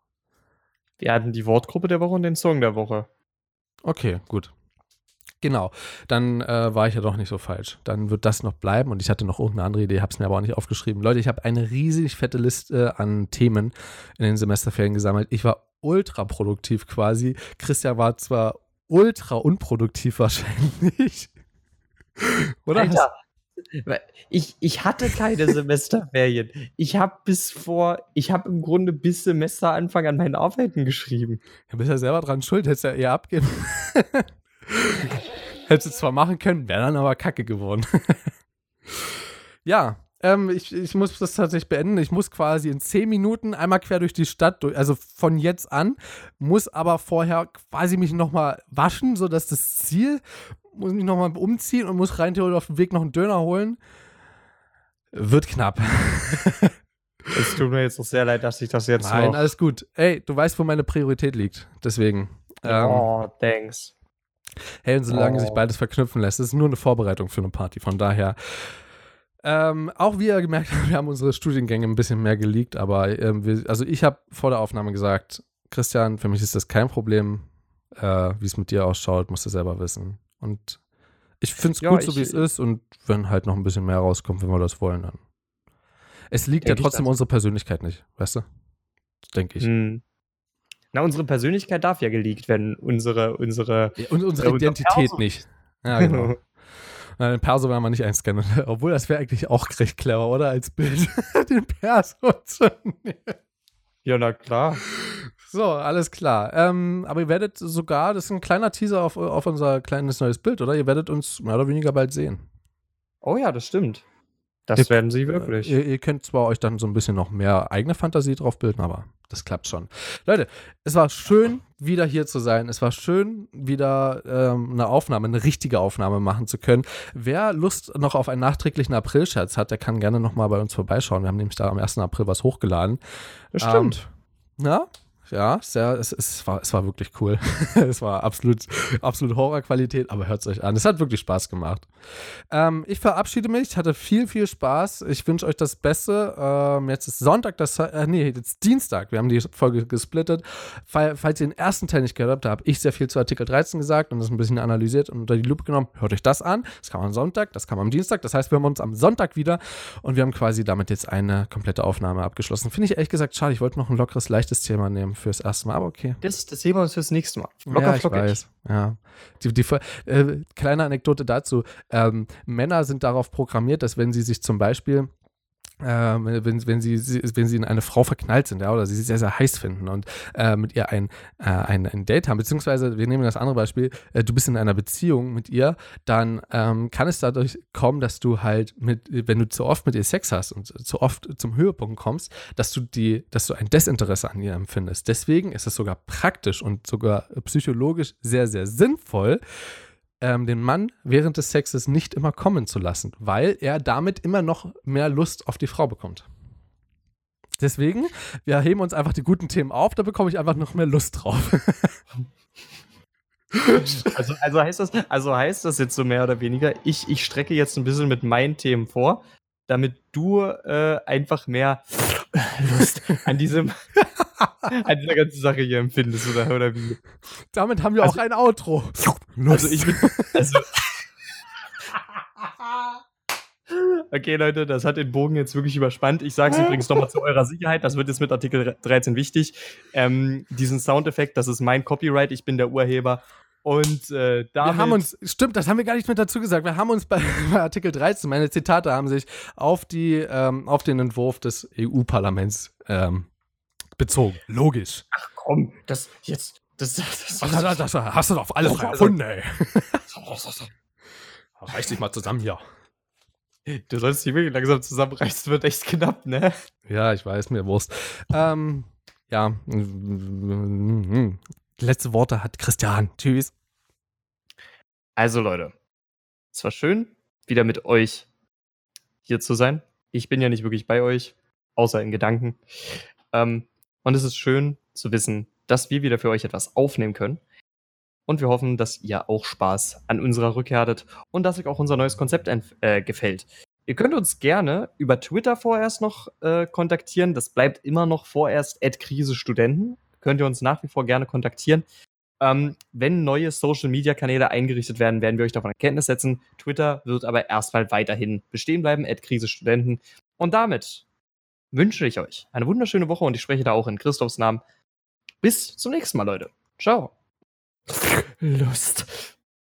Wir hatten die Wortgruppe der Woche und den Song der Woche. Okay, gut. Genau, dann äh, war ich ja doch nicht so falsch. Dann wird das noch bleiben und ich hatte noch irgendeine andere Idee, habe es mir aber auch nicht aufgeschrieben. Leute, ich habe eine riesig fette Liste an Themen in den Semesterferien gesammelt. Ich war ultra produktiv quasi. Christian war zwar ultra unproduktiv wahrscheinlich. Oder? Alter, ich, ich hatte keine Semesterferien. Ich habe bis vor, ich habe im Grunde bis Semesteranfang an meinen Arbeiten geschrieben. Du bist ja selber dran schuld, hättest ja eher abgeben. Hättest du zwar machen können, wäre dann aber kacke geworden. ja, ähm, ich, ich muss das tatsächlich beenden. Ich muss quasi in zehn Minuten einmal quer durch die Stadt, durch, also von jetzt an, muss aber vorher quasi mich nochmal waschen, sodass das Ziel, muss mich nochmal umziehen und muss rein theoretisch auf dem Weg noch einen Döner holen. Wird knapp. Es tut mir jetzt noch sehr leid, dass ich das jetzt Nein, noch alles gut. Ey, du weißt, wo meine Priorität liegt. Deswegen. Ähm, oh, thanks. Hey, und solange oh. sich beides verknüpfen lässt, ist nur eine Vorbereitung für eine Party. Von daher, ähm, auch wie ihr gemerkt habt, wir haben unsere Studiengänge ein bisschen mehr geleakt, aber ähm, wir, also ich habe vor der Aufnahme gesagt, Christian, für mich ist das kein Problem, äh, wie es mit dir ausschaut, musst du selber wissen. Und ich finde es ja, gut, so wie es ist und wenn halt noch ein bisschen mehr rauskommt, wenn wir das wollen, dann. Es liegt ja trotzdem unsere Persönlichkeit nicht, weißt du? Denke ich. Hm. Na, unsere Persönlichkeit darf ja geleakt werden, unsere, unsere, ja, und unsere äh, Identität nicht. Ja, genau. Den Perso werden wir nicht einscannen. Obwohl, das wäre eigentlich auch recht clever, oder? Als Bild den Perso zu nehmen. Ja, na klar. So, alles klar. Ähm, aber ihr werdet sogar, das ist ein kleiner Teaser auf, auf unser kleines neues Bild, oder? Ihr werdet uns mehr oder weniger bald sehen. Oh ja, das stimmt. Das ihr, werden sie wirklich. Ihr, ihr, könnt zwar euch dann so ein bisschen noch mehr eigene Fantasie drauf bilden, aber das klappt schon. Leute, es war schön, wieder hier zu sein. Es war schön, wieder ähm, eine Aufnahme, eine richtige Aufnahme machen zu können. Wer Lust noch auf einen nachträglichen April-Scherz hat, der kann gerne nochmal bei uns vorbeischauen. Wir haben nämlich da am 1. April was hochgeladen. Das stimmt. Ähm, ja, ja, sehr, es, es, war, es war wirklich cool. es war absolut, absolut Horrorqualität, aber hört es euch an. Es hat wirklich Spaß gemacht. Ähm, ich verabschiede mich, hatte viel, viel Spaß. Ich wünsche euch das Beste. Ähm, jetzt ist Sonntag, das, äh, nee, jetzt Dienstag. Wir haben die Folge gesplittet. Fall, falls ihr den ersten Teil nicht gehört habt, da habe ich sehr viel zu Artikel 13 gesagt und das ein bisschen analysiert und unter die Lupe genommen. Hört euch das an. Das kam am Sonntag, das kam am Dienstag. Das heißt, wir haben uns am Sonntag wieder und wir haben quasi damit jetzt eine komplette Aufnahme abgeschlossen. Finde ich ehrlich gesagt schade. Ich wollte noch ein lockeres, leichtes Thema nehmen fürs erste Mal, aber okay. Das, das sehen wir uns fürs nächste Mal. Locker ja, ich flockig. weiß. Ja. Die, die, äh, kleine Anekdote dazu. Ähm, Männer sind darauf programmiert, dass wenn sie sich zum Beispiel äh, wenn, wenn, sie, wenn sie in eine Frau verknallt sind, ja, oder sie sie sehr, sehr heiß finden und äh, mit ihr ein, äh, ein, ein Date haben, beziehungsweise wir nehmen das andere Beispiel, äh, du bist in einer Beziehung mit ihr, dann ähm, kann es dadurch kommen, dass du halt mit, wenn du zu oft mit ihr Sex hast und zu oft zum Höhepunkt kommst, dass du die, dass du ein Desinteresse an ihr empfindest. Deswegen ist es sogar praktisch und sogar psychologisch sehr, sehr sinnvoll, ähm, den Mann während des Sexes nicht immer kommen zu lassen, weil er damit immer noch mehr Lust auf die Frau bekommt. Deswegen, wir heben uns einfach die guten Themen auf, da bekomme ich einfach noch mehr Lust drauf. also, also, heißt das, also heißt das jetzt so mehr oder weniger, ich, ich strecke jetzt ein bisschen mit meinen Themen vor, damit du äh, einfach mehr Lust an diesem an dieser ganzen Sache hier empfindest oder, oder wie. Damit haben wir also, auch ein Outro. Lust. Also ich bin. Also Okay, Leute, das hat den Bogen jetzt wirklich überspannt. Ich sage es übrigens nochmal zu eurer Sicherheit, das wird jetzt mit Artikel 13 wichtig. Ähm, diesen Soundeffekt, das ist mein Copyright, ich bin der Urheber. Und äh, damit Wir haben uns, stimmt, das haben wir gar nicht mit dazu gesagt. Wir haben uns bei, bei Artikel 13, meine Zitate haben sich auf, die, ähm, auf den Entwurf des EU-Parlaments ähm, bezogen. Logisch. Ach komm, das jetzt. Das, das, das, das, das hast du doch auf alle frei erfunden, ey. Reiß dich mal zusammen hier. Du sollst dich wirklich langsam zusammenreißen, wird echt knapp, ne? Ja, ich weiß, mir Wurst. Ähm, ja. Letzte Worte hat Christian. Tschüss. Also, Leute, es war schön, wieder mit euch hier zu sein. Ich bin ja nicht wirklich bei euch, außer in Gedanken. Ähm, und es ist schön zu wissen, dass wir wieder für euch etwas aufnehmen können. Und wir hoffen, dass ihr auch Spaß an unserer Rückkehr hattet und dass euch auch unser neues Konzept äh, gefällt. Ihr könnt uns gerne über Twitter vorerst noch äh, kontaktieren. Das bleibt immer noch vorerst Krise Studenten. Könnt ihr uns nach wie vor gerne kontaktieren. Ähm, wenn neue Social-Media-Kanäle eingerichtet werden, werden wir euch davon in Kenntnis setzen. Twitter wird aber erstmal weiterhin bestehen bleiben, Krise Studenten. Und damit wünsche ich euch eine wunderschöne Woche und ich spreche da auch in Christophs Namen. Bis zum nächsten Mal, Leute. Ciao. Lust.